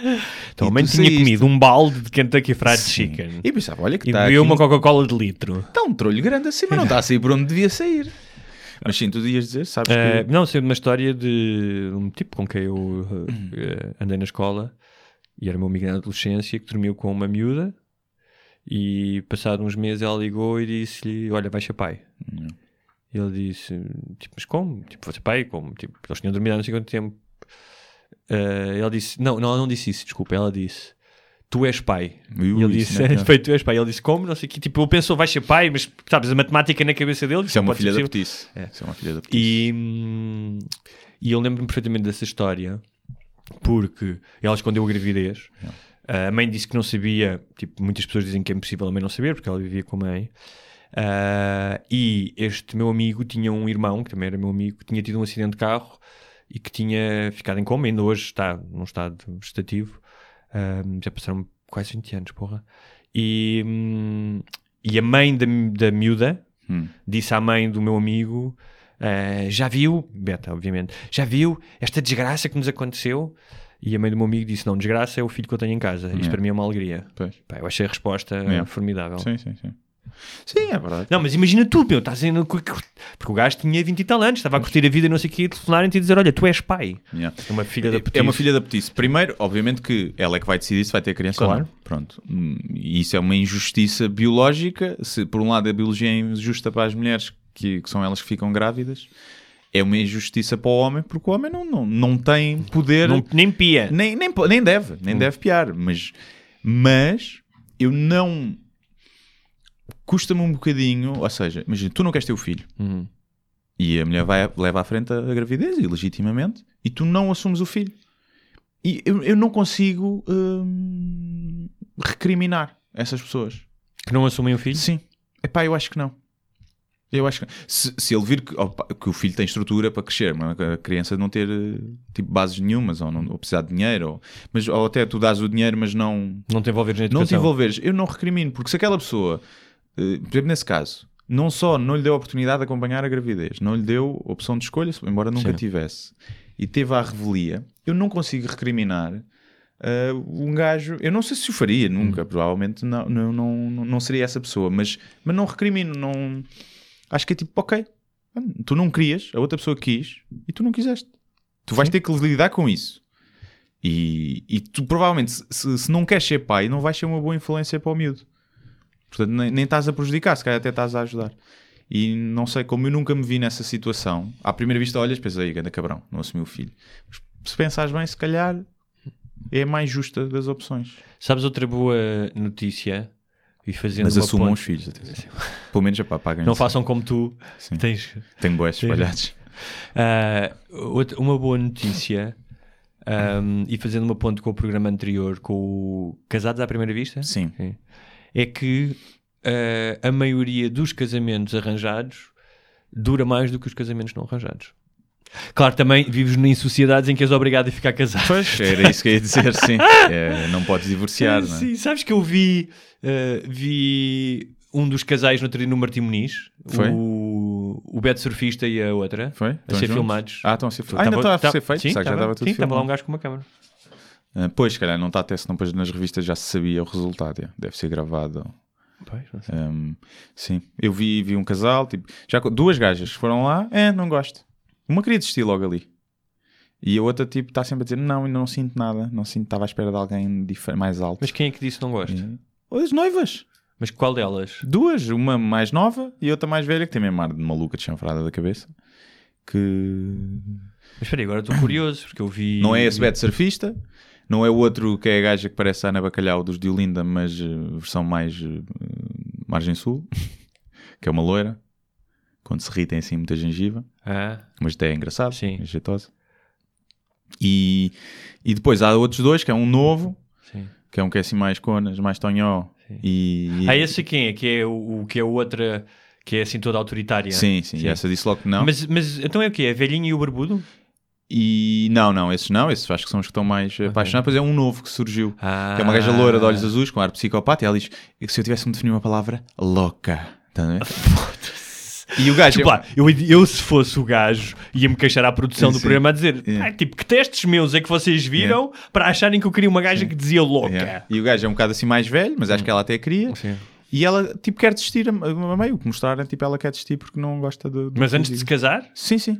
Então, a mãe tinha saíste. comido um balde de Kentucky Fried Sim. Chicken E pensava, olha que e está bebeu aqui uma um, Coca-Cola de litro. está um trolho grande assim, mas não está a sair por onde devia sair. Mas sim, tu ias dizer, sabes que... não, sei de uma história de um tipo com quem eu ah, andei na escola e era meu amigo na adolescência que dormiu com uma miúda e passado uns meses ela ligou e disse-lhe: Olha, vai ser pai. E ele disse: Tipo, mas como? Tipo, vou ser pai? Como? Tipo, eles tinham dormido há não sei quanto tempo. Ah, ele disse: Não, não, ela não disse isso, desculpa. Ela disse: Tu és pai. Ui, e ele disse: não é. Feito, tu és pai. Ele disse: Como? Não sei o que. Tipo, ele pensou: Vai ser pai, mas sabes, a matemática na cabeça dele. Isso é uma filha da petice. Isso é uma filha da. E, hum, e eu lembro-me perfeitamente dessa história porque ela escondeu a gravidez. A mãe disse que não sabia, tipo, muitas pessoas dizem que é impossível a mãe não saber porque ela vivia com a mãe. Ah, e este meu amigo tinha um irmão, que também era meu amigo, que tinha tido um acidente de carro e que tinha ficado em coma, ainda hoje está num estado vegetativo. Ah, já passaram quase 20 anos, porra. E, hum, e a mãe da, da miúda Hum. disse à mãe do meu amigo: "Ah, Já viu, Beta, obviamente, já viu esta desgraça que nos aconteceu? E a mãe do meu amigo disse: Não, desgraça é o filho que eu tenho em casa. Isto Yeah. para mim é uma alegria. Pois. Pá, eu achei a resposta Yeah. formidável. Sim, sim, sim. Sim, é verdade. Não, mas imagina tu, meu, estás que- porque o gajo tinha 20 e tal anos, estava a curtir a vida e não sei o que, telefonarem-te e dizer: Olha, tu és pai. Yeah. É uma filha da É- petice. É uma filha da petice. Primeiro, obviamente que ela é que vai decidir se vai ter criança Claro. ou não. Pronto. Hum, E isso é uma injustiça biológica. Se por um lado a biologia é injusta para as mulheres, que, que são elas que ficam grávidas, é uma injustiça para o homem, porque o homem não, não, não tem poder. Não- nem pia. Nem, nem, nem deve, nem deve piar. Mas, mas eu não. Custa-me um bocadinho. Ou seja, imagina, tu não queres ter o filho. Uhum. E a mulher vai, leva à frente a gravidez, e legitimamente, e tu não assumes o filho. E eu, eu não consigo hum, recriminar essas pessoas. Que não assumem o filho? Sim. Epá, eu acho que não. Eu acho que se, se ele vir que, opa, que o filho tem estrutura para crescer, mas a criança não ter eh, tipo, bases nenhumas, ou, não, ou precisar de dinheiro, ou, mas, ou até tu dás o dinheiro, mas não, Não te envolveres na não te educação. envolveres, eu não recrimino, porque se aquela pessoa, eh, por exemplo, nesse caso, não só não lhe deu a oportunidade de acompanhar a gravidez, não lhe deu opção de escolha, embora nunca Sim. tivesse, e teve à revelia, eu não consigo recriminar eh, um gajo. Eu não sei se o faria, Hum. nunca, provavelmente não, não, não, não seria essa pessoa, mas, mas não recrimino, não. Acho que é tipo, ok, tu não querias, a outra pessoa quis e tu não quiseste. Tu vais ter que lidar com isso. E, e tu provavelmente, se, se não queres ser pai, não vais ser uma boa influência para o miúdo. Portanto, nem, nem estás a prejudicar, se calhar até estás a ajudar. E não sei, como eu nunca me vi nessa situação, à primeira vista olhas, pensas aí, ganda cabrão, não assumiu o filho. Mas se pensares bem, se calhar é a mais justa das opções. Sabes outra boa notícia? E fazendo Mas uma assumam ponte- os filhos, atenção. Pelo menos já paguem Não façam como tu. Sim. Tens Tenho boés espalhados. Outra- uma boa notícia, ahm, e fazendo uma ponte com o programa anterior, com o Casados à Primeira Vista, Sim. é que ah, a maioria dos casamentos arranjados dura mais do que os casamentos não arranjados. Claro, também vives em sociedades em que és obrigado a ficar casado. Pois, era isso que eu ia dizer, sim. É, não podes divorciar, não é? Sim, sabes que eu vi, eh, vi um dos casais no outro dia no Martim Muniz, Foi? o, o Beto Surfista e a outra, Foi? a ser juntos? filmados. Ah, estão a ser feitos. Ah, ainda Tava- está a ser tá- feito? Sim, que já tava- estava tudo sim, estava lá um gajo com uma câmera. Ah, pois, calhar não está até, senão depois nas revistas já se sabia o resultado. Deve ser gravado. Pois. Hum, sim, eu vi, vi um casal, tipo, já duas gajas foram lá, é, não gosto. Uma queria desistir logo ali. E a outra, tipo, está sempre a dizer: Não, ainda não sinto nada, não sinto, estava à espera de alguém mais alto. Mas quem é que disse que não gosta? E- As noivas, Mas qual delas? duas, uma mais nova e outra mais velha, que tem mesmo ar de maluca de chanfrada da cabeça. Que Mas espera aí, agora estou curioso, porque eu vi... não é esse Beto Surfista, não é o outro que é a gaja que parece a Ana Bacalhau dos Diolinda, mas eh, versão mais eh, margem sul, que é uma loira. Quando se ri tem assim muita gengiva. Ah, mas até é engraçado, Sim. é jeitosa. E, e depois há outros dois, que é um novo, sim. que é um que é assim mais conas, mais tonhó. E, e- Ah, esse quem é? Que é o, o- que é a outra, que é assim toda autoritária. Sim, sim, e essa disse logo que não. Mas, mas então é o quê? É a velhinha e o barbudo? E não, não, esses não, esses acho que são os que estão mais apaixonados. Pois é um novo que surgiu, Ah. que é uma gaja loira de olhos azuis, com ar psicopata, e ela diz: se eu tivesse que definir uma palavra, louca. Tá a ver? E o gajo. Tipo lá, eu, eu se fosse o gajo ia-me queixar à produção do Sim. programa a dizer Yeah. "Ah, tipo, que testes meus é que vocês viram para acharem que eu queria uma gaja que dizia louca? Yeah. E o gajo é um bocado assim mais velho, mas acho que ela até queria. Sim. E ela, tipo, quer desistir a, a meio. Que mostraram, tipo, ela quer desistir porque não gosta de. Mas antes de se casar? Sim, sim.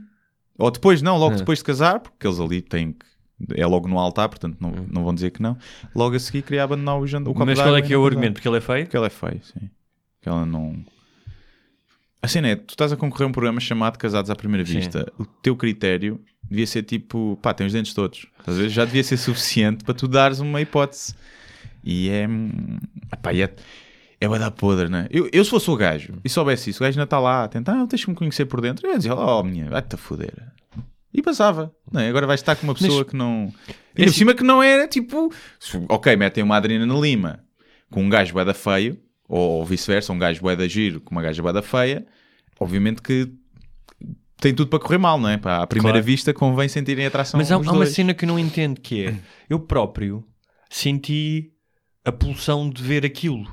Ou depois, não, logo Ah. depois de casar, porque eles ali têm que. É logo no altar, portanto não, não vão dizer que não. Logo a seguir queria abandonar o, jant- o copo Mas qual é que é o argumento? Porque ele é feio? Porque ela é feio, sim. Que ela não. Assim, né? Tu estás a concorrer a um programa chamado Casados à Primeira Sim. Vista. O teu critério devia ser tipo, pá, tem os dentes todos. A ver? Já devia ser suficiente para tu dares uma hipótese. E é. Epá, é. É vai dar podre, né? Eu, eu se fosse o gajo e soubesse isso, o gajo ainda está lá a tentar, ah, tens que me conhecer por dentro. Eu ia dizer, oh, minha, vai-te a foder. E passava. Não é? Agora vais estar com uma pessoa que não. E por cima que não era tipo. Ok, metem uma Adriana Lima com um gajo bué da feio, ou, vice-versa, um gajo bué da giro com uma gaja bué da feia. Obviamente que tem tudo para correr mal, não é? Pá, à primeira Claro. vista convém sentirem atração Mas há, há uma cena que eu não entendo que é eu próprio senti a pulsão de ver aquilo.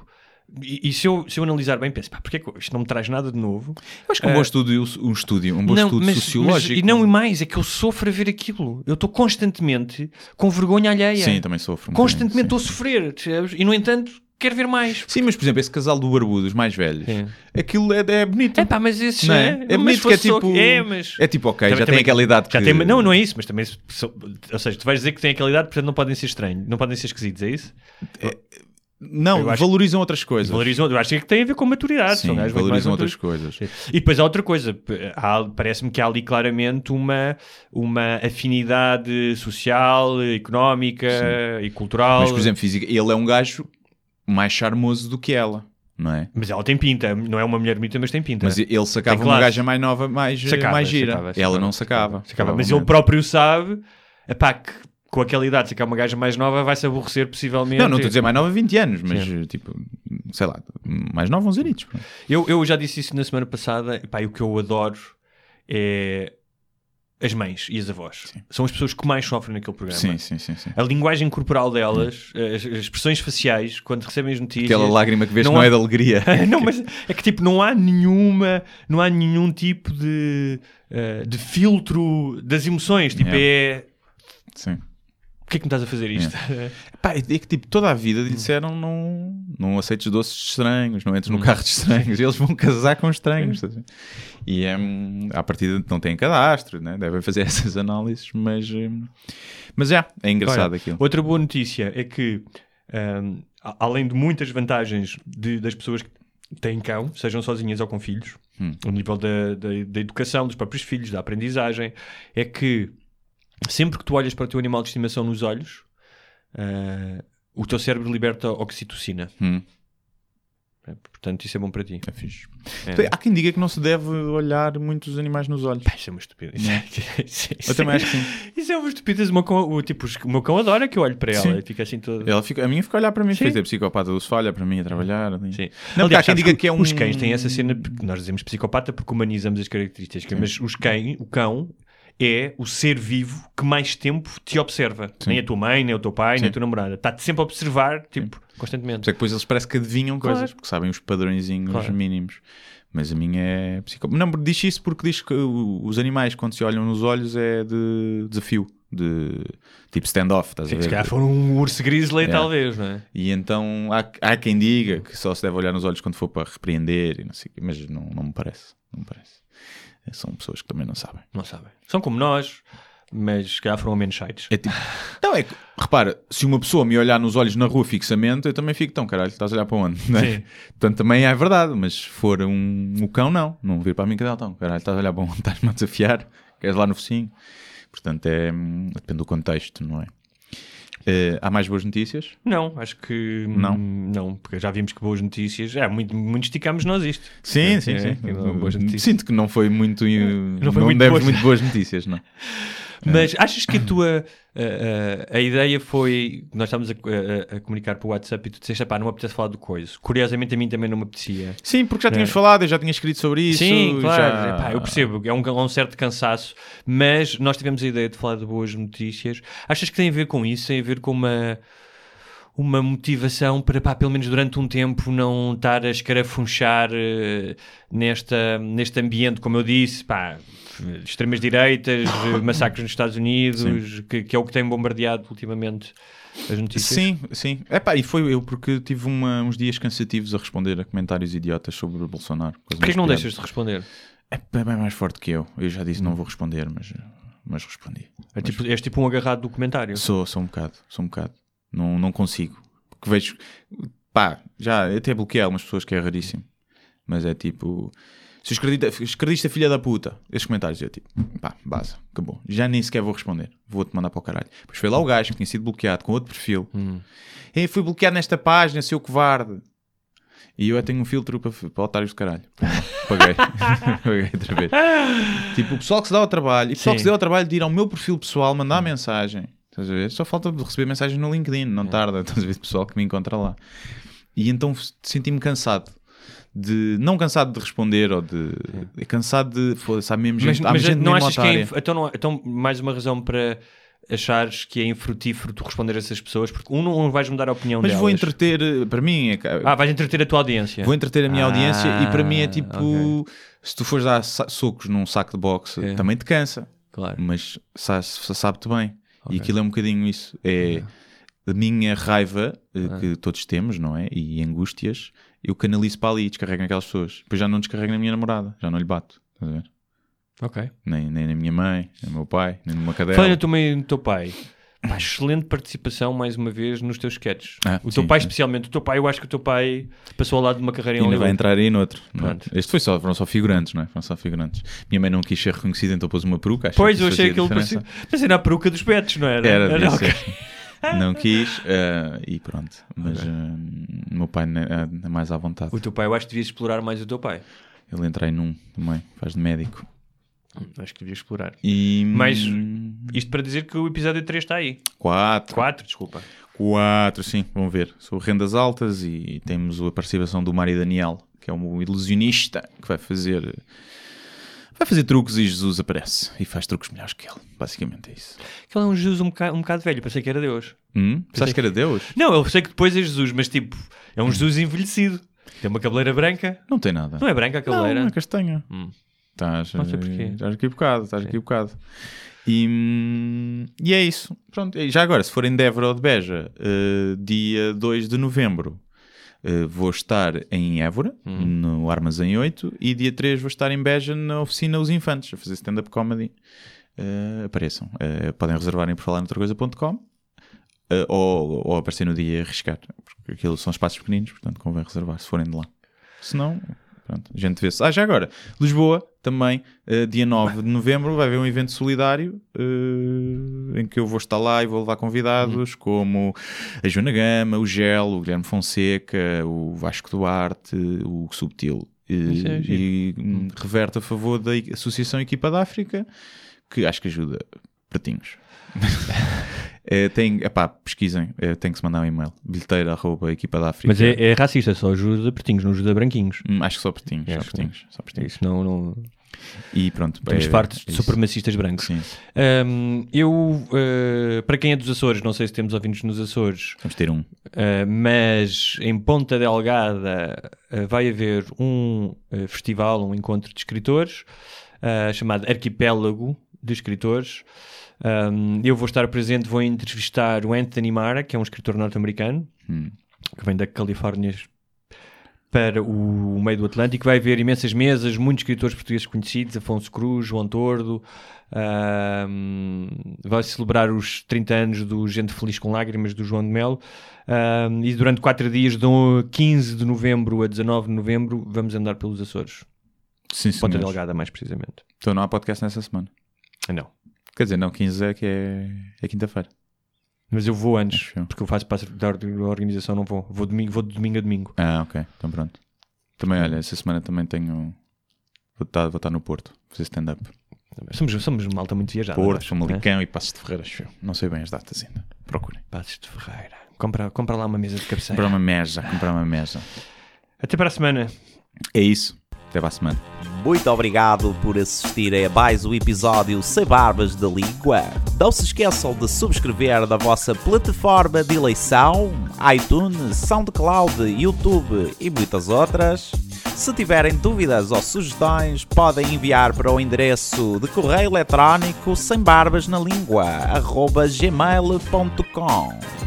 E, e se, eu, se eu analisar bem, penso, pá, porque é que isto não me traz nada de novo? Eu acho que um bom estúdio, um estúdio, um bom estudo mas- sociológico. mas- e não e mais, é que eu sofro a ver aquilo. Eu estou constantemente com vergonha alheia. Sim, também sofro. um Constantemente estou a sofrer? E no entanto, quero ver mais. sim. Sim, mas por exemplo, esse casal do Barbudo, os mais velhos, Sim. aquilo é, é bonito. É pá, mas esses Não é? é, É mas bonito que é só- tipo. É, mas. É tipo, ok, Também- já tem também- aquela idade Já que. tem, não, não é isso, mas também. Ou seja, tu vais dizer que tem aquela idade, portanto não podem ser estranhos, não podem ser esquisitos, é isso? Não, Eu acho- valorizam outras coisas. Valorizam, eu acho que tem a ver com maturidade. Sim, valorizam outras coisas. E depois há outra coisa, parece-me que há ali claramente uma, uma afinidade social, económica e cultural. Mas, por exemplo, física, ele é um gajo mais charmoso do que ela, não é? Mas ela tem pinta, não é uma mulher bonita, mas tem pinta. Mas ele sacava uma gaja mais nova, mais, Sacava, mais gira. sacava, ela sacava, não sacava. Sacava, Mas ele próprio sabe epá, que com aquela idade, se é uma gaja mais nova, vai-se aborrecer possivelmente. Não, não estou a dizer mais nova 20 anos, mas tipo, sei lá, mais nova uns anitos. Eu, eu já disse isso na semana passada, epá, e o que eu adoro é as mães e as avós. São as pessoas que mais sofrem naquele programa. Sim, sim, sim, sim. A linguagem corporal delas, as, as expressões faciais, quando recebem as notícias. Aquela lágrima que vês não não, há- é de alegria. não, mas é que tipo, não há nenhuma, não há nenhum tipo de, eh, de filtro das emoções. Tipo, é. Sim. Por que é me estás a fazer isto? Pá, é que tipo, toda a vida lhe disseram não, não aceites doces de estranhos, não entres no carro de estranhos. Eles vão casar com estranhos. a ver? E é, hum, à partida não têm cadastro, né? devem fazer essas análises, mas, hum, mas já, é engraçado Olha, aquilo. Outra boa notícia é que, a- além de muitas vantagens de- das pessoas que têm cão, sejam sozinhas ou com filhos, Hum. ao nível da, da, da educação dos próprios filhos, da aprendizagem, é que sempre que tu olhas para o teu animal de estimação nos olhos, ah, o teu cérebro liberta oxitocina. Hum. É, Portanto, isso é bom para ti. É fixe. É. Há quem diga que não se deve olhar muitos animais nos olhos. Pá, isso é uma estupidez. Isso, Eu também acho que sim. Isso é uma estupidez. O meu cão, o, tipo, o meu cão adora que eu olhe para ela Sim. e fica assim todo. Ela fica, a minha fica a olhar para mim, Sim. é psicopata do sofá, olha para mim a trabalhar. Sim. Não, porque há quem diga que é um. Os cães têm essa cena, nós dizemos psicopata porque humanizamos as características, mas os cães, o cão é o ser vivo que mais tempo te observa. Nem a tua mãe, nem o teu pai, nem a Sim. tua namorada. Está-te sempre a observar, tipo, Por constantemente. isso é que depois eles parece que adivinham Claro. coisas, porque sabem os padrõezinhos Claro. mínimos. Mas a minha é psicopata. Não, diz isso porque diz que os animais, quando se olham nos olhos, é de desafio. De tipo stand-off, estás a Sim, ver? se calhar for um urso grizzly, É. talvez, não é? E então há, há quem diga que só se deve olhar nos olhos quando for para repreender e não sei mas não, não me parece. Não me parece. São pessoas que também não sabem. Não sabem. São como nós, mas se calhar foram menos sites. É tipo. Então é que, repara, se uma pessoa me olhar nos olhos na rua fixamente, eu também fico tão caralho, estás a olhar para onde? É? Sim. Portanto, também é verdade, mas se for um, um cão, não. Não vir para mim que dá tão caralho, estás a olhar para onde? Estás-me a desafiar? Queres lá no focinho? Portanto, é, hum, depende do contexto, não é? Eh, há mais boas notícias? Não, acho que Não? não, porque já vimos que boas notícias. É, muito, muito esticamos nós isto. Sim, É, sim, é, sim. não notícias. Sinto que não foi muito. Não, foi muito demos boas. muito boas notícias, não. Mas achas que a tua a, a- a ideia foi. Nós estávamos a, a- comunicar para o WhatsApp e tu disseste, pá, não me apetece falar do coisa. Curiosamente, a mim também não me apetecia. Sim, porque já Não é? tínhamos falado, eu já tinha escrito sobre isso. Sim, claro, já- epá, eu percebo, é um, é um certo cansaço, mas nós tivemos a ideia de falar de boas notícias. Achas que tem a ver com isso? Tem a ver com uma, uma motivação para, pá, pelo menos durante um tempo, não estar a escarafunchar eh, nesta, neste ambiente, como eu disse, pá, extremas direitas, eh, massacres nos Estados Unidos, que, que é o que tem bombardeado ultimamente as notícias. Sim, sim. Epá, e foi eu, porque tive uma- uns dias cansativos a responder a comentários idiotas sobre o Bolsonaro. Porquê que não piadas. deixas de responder? É bem bem mais forte que eu. Eu já disse não vou responder, mas, mas respondi. É tipo, és tipo um agarrado do comentário. Sou, sou um bocado, sou um bocado. Não, não consigo. Porque vejo, pá, já até bloqueei algumas pessoas que é raríssimo. Mas é tipo, se escredista filha da puta, esses comentários eu tipo, pá, base, acabou. Já nem sequer vou responder, vou-te mandar para o caralho. Depois foi lá o gajo que tinha sido bloqueado com outro perfil. Ei, fui bloqueado nesta página, seu covarde. E eu tenho um filtro para, para otários de caralho. Paguei. Paguei outra vez. Tipo, o pessoal que se dá ao trabalho, e o pessoal que Sim. se deu ao trabalho de ir ao meu perfil pessoal, mandar mensagem. Estás a ver? Só falta receber mensagem no LinkedIn, não tarda. Estás a ver? Pessoal que me encontra lá. E então senti-me cansado. De, não cansado de responder ou de. é Cansado de. Foda-se, há mesmo Mas, gente, mas gente não achas que é, então, não- então mais uma razão para achares que é infrutífero tu responder a essas pessoas, porque um não vais mudar a opinião Mas delas. vou entreter, para mim, é, Ah, vais entreter a tua audiência. Vou entreter a minha Ah, audiência e para mim é tipo, ok. se tu fores dar socos num saco de boxe, É. também te cansa, Claro. mas sa- sa- sabe-te bem. Ok. E aquilo é um bocadinho isso. É a minha raiva eh, que todos temos, não é? E angústias, eu canalizo para ali e descarrego naquelas pessoas. Depois já não descarrego na minha namorada, já não lhe bato. Estás a ver? Ok. Nem, nem na minha mãe, nem no meu pai, nem numa tua mãe e no teu pai. Pá, excelente participação, mais uma vez, nos teus sketches. Ah, o teu sim, pai, sim. especialmente. O teu pai, eu acho que o teu pai passou ao lado de uma carreira em Ainda vai entrar aí noutro. é? Pronto. Este foi só, foram só figurantes, não é? Foram só figurantes. Minha mãe não quis ser reconhecida, então pôs uma peruca. Pois, eu achei aquilo parecia. Mas era a peruca dos betos, não era? Era, devia ok. ser. Não quis eh, e pronto. Mas eh, o meu pai é é mais à vontade. O teu pai, eu acho que devias explorar mais o teu pai. Ele entra aí num também, faz de médico. Acho que devias explorar. E Mas- hum, Isto para dizer que o episódio 3 está aí. quatro. 4, desculpa. Quatro, sim, vão ver. Sou rendas altas e temos a participação do Mário Daniel, que é um ilusionista que vai fazer. Vai fazer truques e Jesus aparece. E faz truques melhores que ele. Basicamente é isso. Aquele é um Jesus um bocado, um bocado velho, pensei que era Deus. Hum? Sabes que era Deus? Não, eu sei que depois é Jesus, mas tipo, é um Jesus envelhecido. Tem uma cabeleira branca. Não tem nada. Não é branca a cabeleira? Não, é castanha. Hum. Estás, Não sei porquê. eh, estás equivocado, estás equivocado. E, hum, e é isso. Pronto. Já agora, se forem de Évora ou de Beja, eh, dia 2 de novembro, eh, vou estar em Évora, Hum. no Armazém 8, e dia 3 vou estar em Beja, na oficina Os Infantes, a fazer stand-up comedy. Eh, apareçam. Podem reservar em porfalarnoutracoisa.com eh, ou, ou aparecer no dia e arriscar, porque aquilo são espaços pequeninos, portanto convém reservar, se forem de lá. Se não, pronto. a gente vê-se. Ah, já agora, Lisboa, também, eh, dia 9 de novembro, vai haver um evento solidário eh, em que eu vou estar lá e vou levar convidados como a Joana Gama, o Gel, o Guilherme Fonseca, o Vasco Duarte, o Subtil. Isso é e hum, reverte a favor da Associação Equipa da África, que acho que ajuda pratinhos. É, tem, epá, pesquisem, é, tem que se mandar um e-mail bilheteira arroba equipa da África Mas é, é racista, só ajuda pretinhos, não ajuda branquinhos. Hum, acho que só pretinhos, É, só pretinhos, só pretinhos. Isso não, não... E pronto, Estamos é- fartos de supremacistas brancos. Sim, Um, eu, uh, para quem é dos Açores, não sei se temos ouvintes nos Açores, vamos ter um. uh, mas em Ponta Delgada uh, vai haver um festival, um encontro de escritores, chamado Arquipélago de Escritores. Um, eu vou estar presente, vou entrevistar o Anthony Mara, que é um escritor norte-americano, Hum. que vem da Califórnia para o meio do Atlântico. Vai haver imensas mesas, muitos escritores portugueses conhecidos, Afonso Cruz, João Tordo. ahm, vai celebrar os 30 anos do Gente Feliz com Lágrimas, do João de Melo. Ahm, e durante quatro dias, do 15 de novembro a 19 de novembro, vamos andar pelos Açores. Sim, Ponta. Delgada, mais precisamente. Então não há podcast nessa semana. Não. Quer dizer, não, 15 é que é, é quinta-feira. Mas eu vou antes, Acho porque eu faço parte da or- da organização, não vou. Vou, domingo, vou de domingo a domingo. Ah, ok, então pronto. Também, olha, essa semana também tenho. Vou estar, vou estar no Porto, fazer stand-up. Somos, somos malta muito viajada. Porto, acho, né? Famalicão e Passos de Ferreira, eu. Não sei bem as datas ainda. Procurem. Passos de Ferreira. Compra, compra lá uma mesa de cabeceira. Comprar uma mesa, comprar uma mesa. Até para a semana. É isso. Até para a semana. Muito obrigado por assistir a mais um episódio Sem Barbas da Língua. Não se esqueçam de subscrever na vossa plataforma de eleição, iTunes, SoundCloud, YouTube e muitas outras. Se tiverem dúvidas ou sugestões, podem enviar para o endereço de correio eletrónico sem barbas na língua, gmail.com.